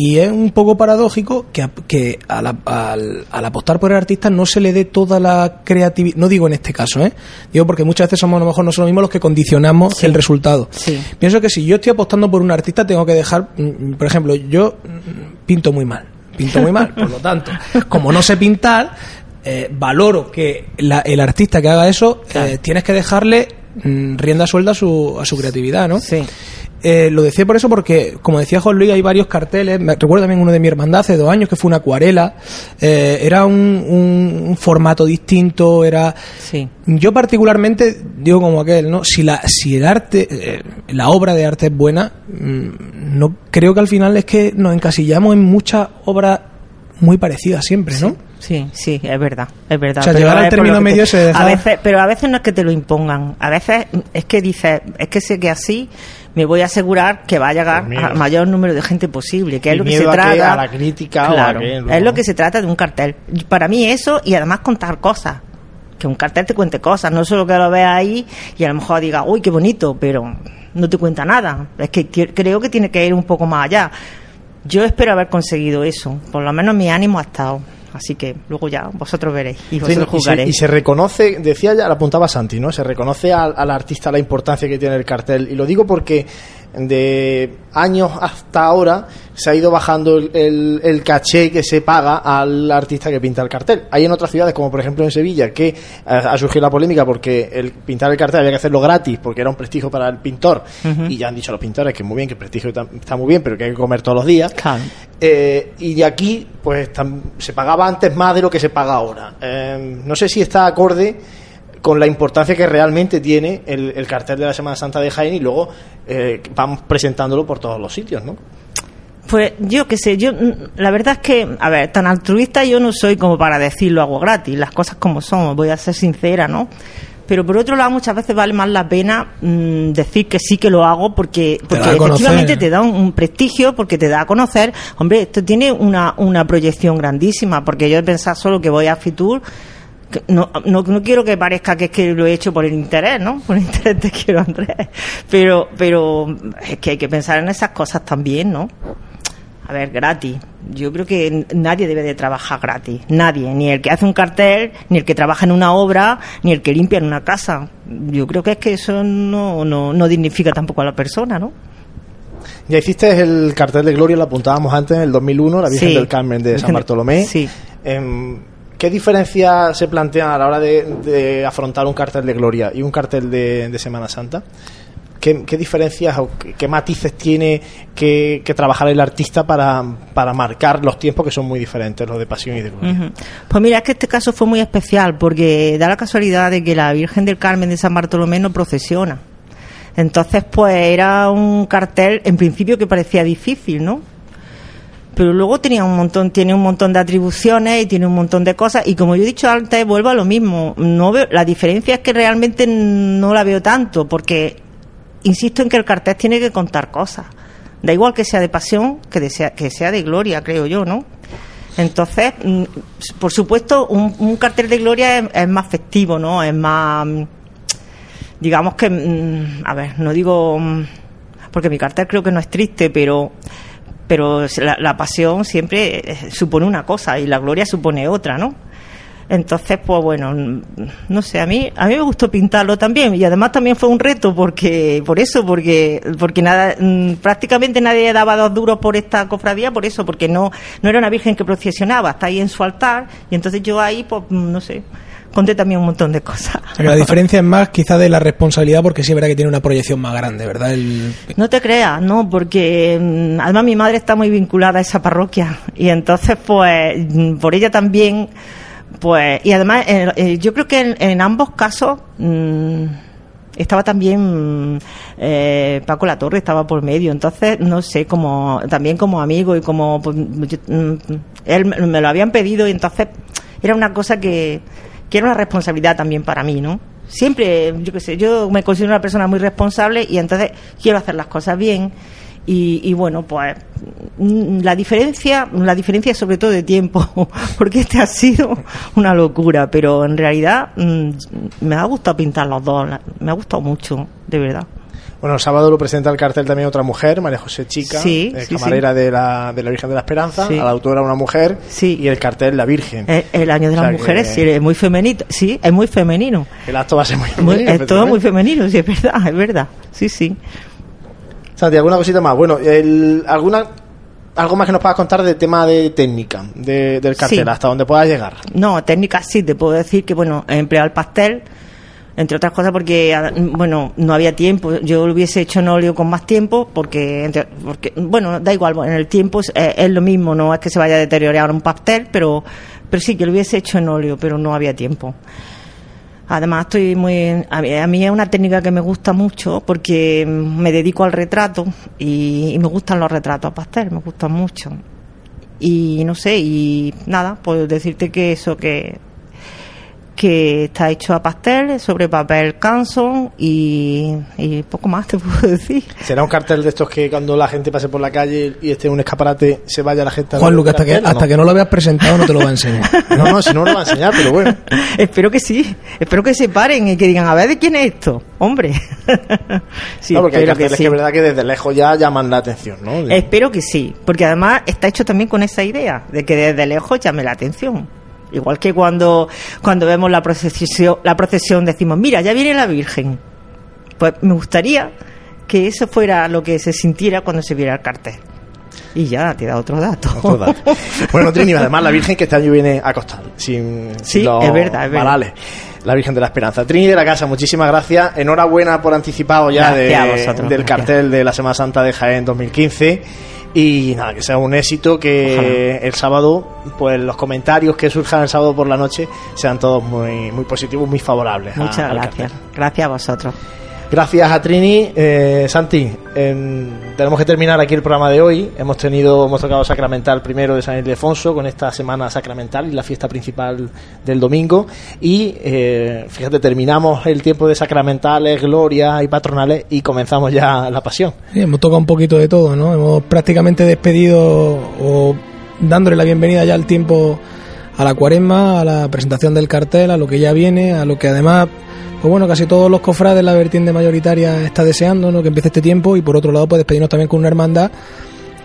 Y es un poco paradójico que, a- que al, al- al apostar por el artista no se le dé toda la creatividad. No digo en este caso, ¿eh? Digo porque muchas veces somos a lo mejor nosotros mismos los que condicionamos Sí. el resultado. Sí. Pienso que si yo estoy apostando por un artista, tengo que dejar. mm, Por ejemplo, yo mm, pinto muy mal. Pinto muy mal. Por lo tanto, como no sé pintar, eh, valoro que la- el artista que haga eso, Claro. eh, tienes que dejarle mm, rienda suelta a su, a su creatividad, ¿no? Sí. Eh, lo decía por eso porque, como decía Juan Luis, hay varios carteles. Me recuerdo también uno de mi hermandad hace dos años que fue una acuarela. Eh, era un, un- un formato distinto. Era. Sí. Yo particularmente digo como aquel, ¿no? Si la, si el arte, eh, la obra de arte es buena, mm, no creo que al final es que nos encasillamos en muchas obras muy parecidas siempre, ¿no? Sí, sí, es verdad, es verdad. O sea, llegar al término medio te- se deja- A veces, pero a veces no es que te lo impongan. A veces es que dices, es que sé que así me voy a asegurar que va a llegar Pues mira. al mayor número de gente posible, que es Y lo que se a que- trata. a la crítica o a Claro, es lo que se trata de un cartel. Para mí eso y además contar cosas. Que un cartel te cuente cosas, no solo que lo veas ahí y a lo mejor digas, uy, qué bonito, pero no te cuenta nada. Es que creo que tiene que ir un poco más allá. Yo espero haber conseguido eso, por lo menos mi ánimo ha estado. Así que luego ya vosotros veréis y Sí, vosotros y, se, jugaréis. y se reconoce, decía ya, lo apuntaba Santi, ¿no? Se reconoce al, al artista la importancia que tiene el cartel. Y lo digo porque de años hasta ahora se ha ido bajando el, el- el caché que se paga al artista que pinta el cartel. Hay en otras ciudades, como por ejemplo en Sevilla, que eh, ha surgido la polémica porque el pintar el cartel había que hacerlo gratis porque era un prestigio para el pintor. Y ya han dicho los pintores que muy bien, que el prestigio está muy bien, pero que hay que comer todos los días. Claro. Eh, y de aquí, pues se pagaba antes más de lo que se paga ahora. Eh, no sé si está acorde con la importancia que realmente tiene el, el cartel de la Semana Santa de Jaén y luego eh, vamos presentándolo por todos los sitios, ¿no? Pues yo qué sé, yo mm, la verdad es que, a ver, tan altruista yo no soy como para decirlo hago gratis, las cosas como son, voy a ser sincera, ¿no? Pero por otro lado, muchas veces vale más la pena mm, decir que sí que lo hago porque, porque efectivamente te da un, un prestigio, porque te da a conocer. Hombre, esto tiene una, una proyección grandísima, porque yo he pensado solo que voy a Fitur. No, no, no quiero que parezca que es que lo he hecho por el interés, ¿no? Por el interés te quiero, Andrés. Pero, pero es que hay que pensar en esas cosas también, ¿no? A ver, gratis. Yo creo que nadie debe de trabajar gratis. Nadie. Ni el que hace un cartel, ni el que trabaja en una obra, ni el que limpia en una casa. Yo creo que es que eso no, no, no dignifica tampoco a la persona, ¿no? Ya hiciste el cartel de Gloria, lo apuntábamos antes, en el 2001, la Virgen Sí. del Carmen de San Bartolomé. Sí. Em, ¿Qué diferencia se plantea a la hora de, afrontar un cartel de Gloria y un cartel de, Semana Santa? ¿Qué, diferencias o qué, matices tiene que, trabajar el artista para, para marcar los tiempos que son muy diferentes, los de Pasión y de Gloria? Pues mira, es que este caso fue muy especial porque da la casualidad de que la Virgen del Carmen de San Bartolomé no procesiona. Entonces, pues era un cartel en principio que parecía difícil, ¿no? Pero luego tenía un montón, tiene un montón de atribuciones y tiene un montón de cosas. Y como yo he dicho antes, vuelvo a lo mismo. No veo, la diferencia es que realmente no la veo tanto, porque insisto en que el cartel tiene que contar cosas. Da igual que sea de pasión que, de sea, que sea de gloria, creo yo, ¿no? Entonces, mm, por supuesto, un, cartel de gloria es, es más festivo, ¿no? Es más. mm, Digamos que. mm, A ver, no digo. Porque mi cartel creo que no es triste, pero. Pero la, la pasión siempre eh, supone una cosa y la gloria supone otra, ¿no? Entonces, pues bueno, no sé, a mí a mí me gustó pintarlo también y además también fue un reto porque por eso, porque porque nada prácticamente nadie daba dos duros por esta cofradía, por eso, porque no no era una virgen que procesionaba, está ahí en su altar y entonces yo ahí pues no sé, conté también un montón de cosas. La diferencia es más quizá de la responsabilidad porque sí es verdad que tiene una proyección más grande, ¿verdad? El... No te creas, no, porque mm, además mi madre está muy vinculada a esa parroquia y entonces pues mm, por ella también pues y además eh, eh, yo creo que en, en ambos casos mm, estaba también eh, Paco La Torre estaba por medio entonces no sé como también como amigo y como pues, yo, él me lo habían pedido y entonces era una cosa que, que era una responsabilidad también para mí no siempre yo qué sé yo me considero una persona muy responsable y entonces quiero hacer las cosas bien. Y, y bueno pues mm, la diferencia la diferencia sobre todo de tiempo porque este ha sido una locura pero en realidad mm, me ha gustado pintar los dos me ha gustado mucho de verdad Bueno, el sábado lo presenta el cartel también otra mujer, María José Chica, Sí, eh, sí, camarera De, la, de la Virgen de la Esperanza, a la autora una mujer, Sí. y el cartel La Virgen. el, el año de O sea las mujeres sí, es muy femenino sí es muy femenino El acto va a ser muy, Muy- femenino, es todo muy femenino sí es verdad es verdad sí sí Santi, ¿alguna cosita más? Bueno, el, ¿alguna, algo más que nos puedas contar del tema de técnica de- del cartel, Sí. hasta donde puedas llegar. No, técnicas sí, te puedo decir que, bueno, he empleado el pastel, entre otras cosas porque, ah, bueno, no había tiempo. Yo lo hubiese hecho en óleo con más tiempo porque, entre- porque bueno, da igual, en el tiempo es, es lo mismo, no es que se vaya a deteriorar un pastel, pero, pero sí que lo hubiese hecho en óleo, pero no había tiempo. Además, estoy muy. A mí, a mí es una técnica que me gusta mucho porque me dedico al retrato y, y me gustan los retratos a pastel, me gustan mucho. Y no sé, y nada, pues decirte que eso, que que está hecho a pastel sobre papel canson y, y poco más te puedo decir. ¿Será un cartel de estos que cuando la gente pase por la calle y esté en un escaparate se vaya la gente a Juan el hasta que, cartel, ¿o hasta que no lo veas presentado no te lo va a enseñar. No, no, si no, no lo va a enseñar, pero bueno. espero que sí, espero que se paren y que digan, a ver, ¿de quién es esto? Hombre. sí, no, porque hay que carteles que, es verdad que desde lejos ya llaman la atención, ¿no? De- Espero que sí, porque además está hecho también con esa idea de que desde lejos llame la atención. Igual que cuando, cuando vemos la procesión, la procesión decimos, mira, ya viene la Virgen. Pues me gustaría que eso fuera lo que se sintiera cuando se viera el cartel. Y ya te da otro dato. Otro dato. Bueno, Trini, además la Virgen que este año viene a costar, sin, Sí, sin los es verdad, es verdad. varales. La Virgen de la Esperanza. Trini de la Casa, muchísimas gracias. Enhorabuena por anticipado ya de- vosotros, del gracias. cartel de la Semana Santa de Jaén 2015. Y nada, que sea un éxito, que el sábado, pues los comentarios que surjan el sábado por la noche sean todos muy, muy positivos, muy favorables. Muchas gracias. Gracias a vosotros. Gracias a Trini. Eh, Santi, em, tenemos que terminar aquí el programa de hoy. Hemos tenido, hemos tocado Sacramental primero de San Ildefonso con esta semana sacramental y la fiesta principal del domingo. Y eh, fíjate, terminamos el tiempo de sacramentales, gloria y patronales y comenzamos ya la pasión. Sí, hemos tocado un poquito de todo, ¿no? Hemos prácticamente despedido o dándole la bienvenida ya al tiempo a la cuaresma, a la presentación del cartel, a lo que ya viene, a lo que además, pues bueno, casi todos los cofrades, la vertiente mayoritaria está deseando, ¿no? Que empiece este tiempo y por otro lado, pues despedirnos también con una hermandad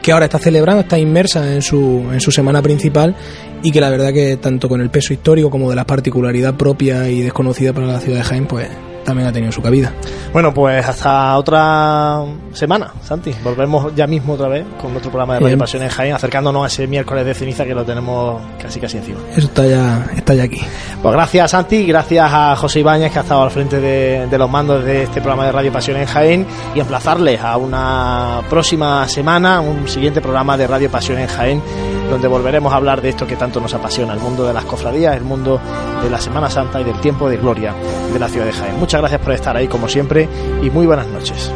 que ahora está celebrando, está inmersa en su, en su semana principal y que la verdad que tanto con el peso histórico como de la particularidad propia y desconocida para la ciudad de Jaén, pues también ha tenido su cabida. Bueno, pues hasta otra semana, Santi. Volvemos ya mismo otra vez con nuestro programa de Radio en Jaén, acercándonos a ese miércoles de ceniza que lo tenemos casi casi encima. Eso está ya, está ya aquí. Pues gracias Santi, gracias a José Ibáñez que ha estado al frente de, de los mandos de este programa de Radio Pasión en Jaén y emplazarles a una próxima semana, un siguiente programa de Radio Pasión en Jaén, donde volveremos a hablar de esto que tanto nos apasiona, el mundo de las cofradías, el mundo de la Semana Santa y del tiempo de gloria de la ciudad de Jaén. Muchas gracias por estar ahí como siempre y muy buenas noches.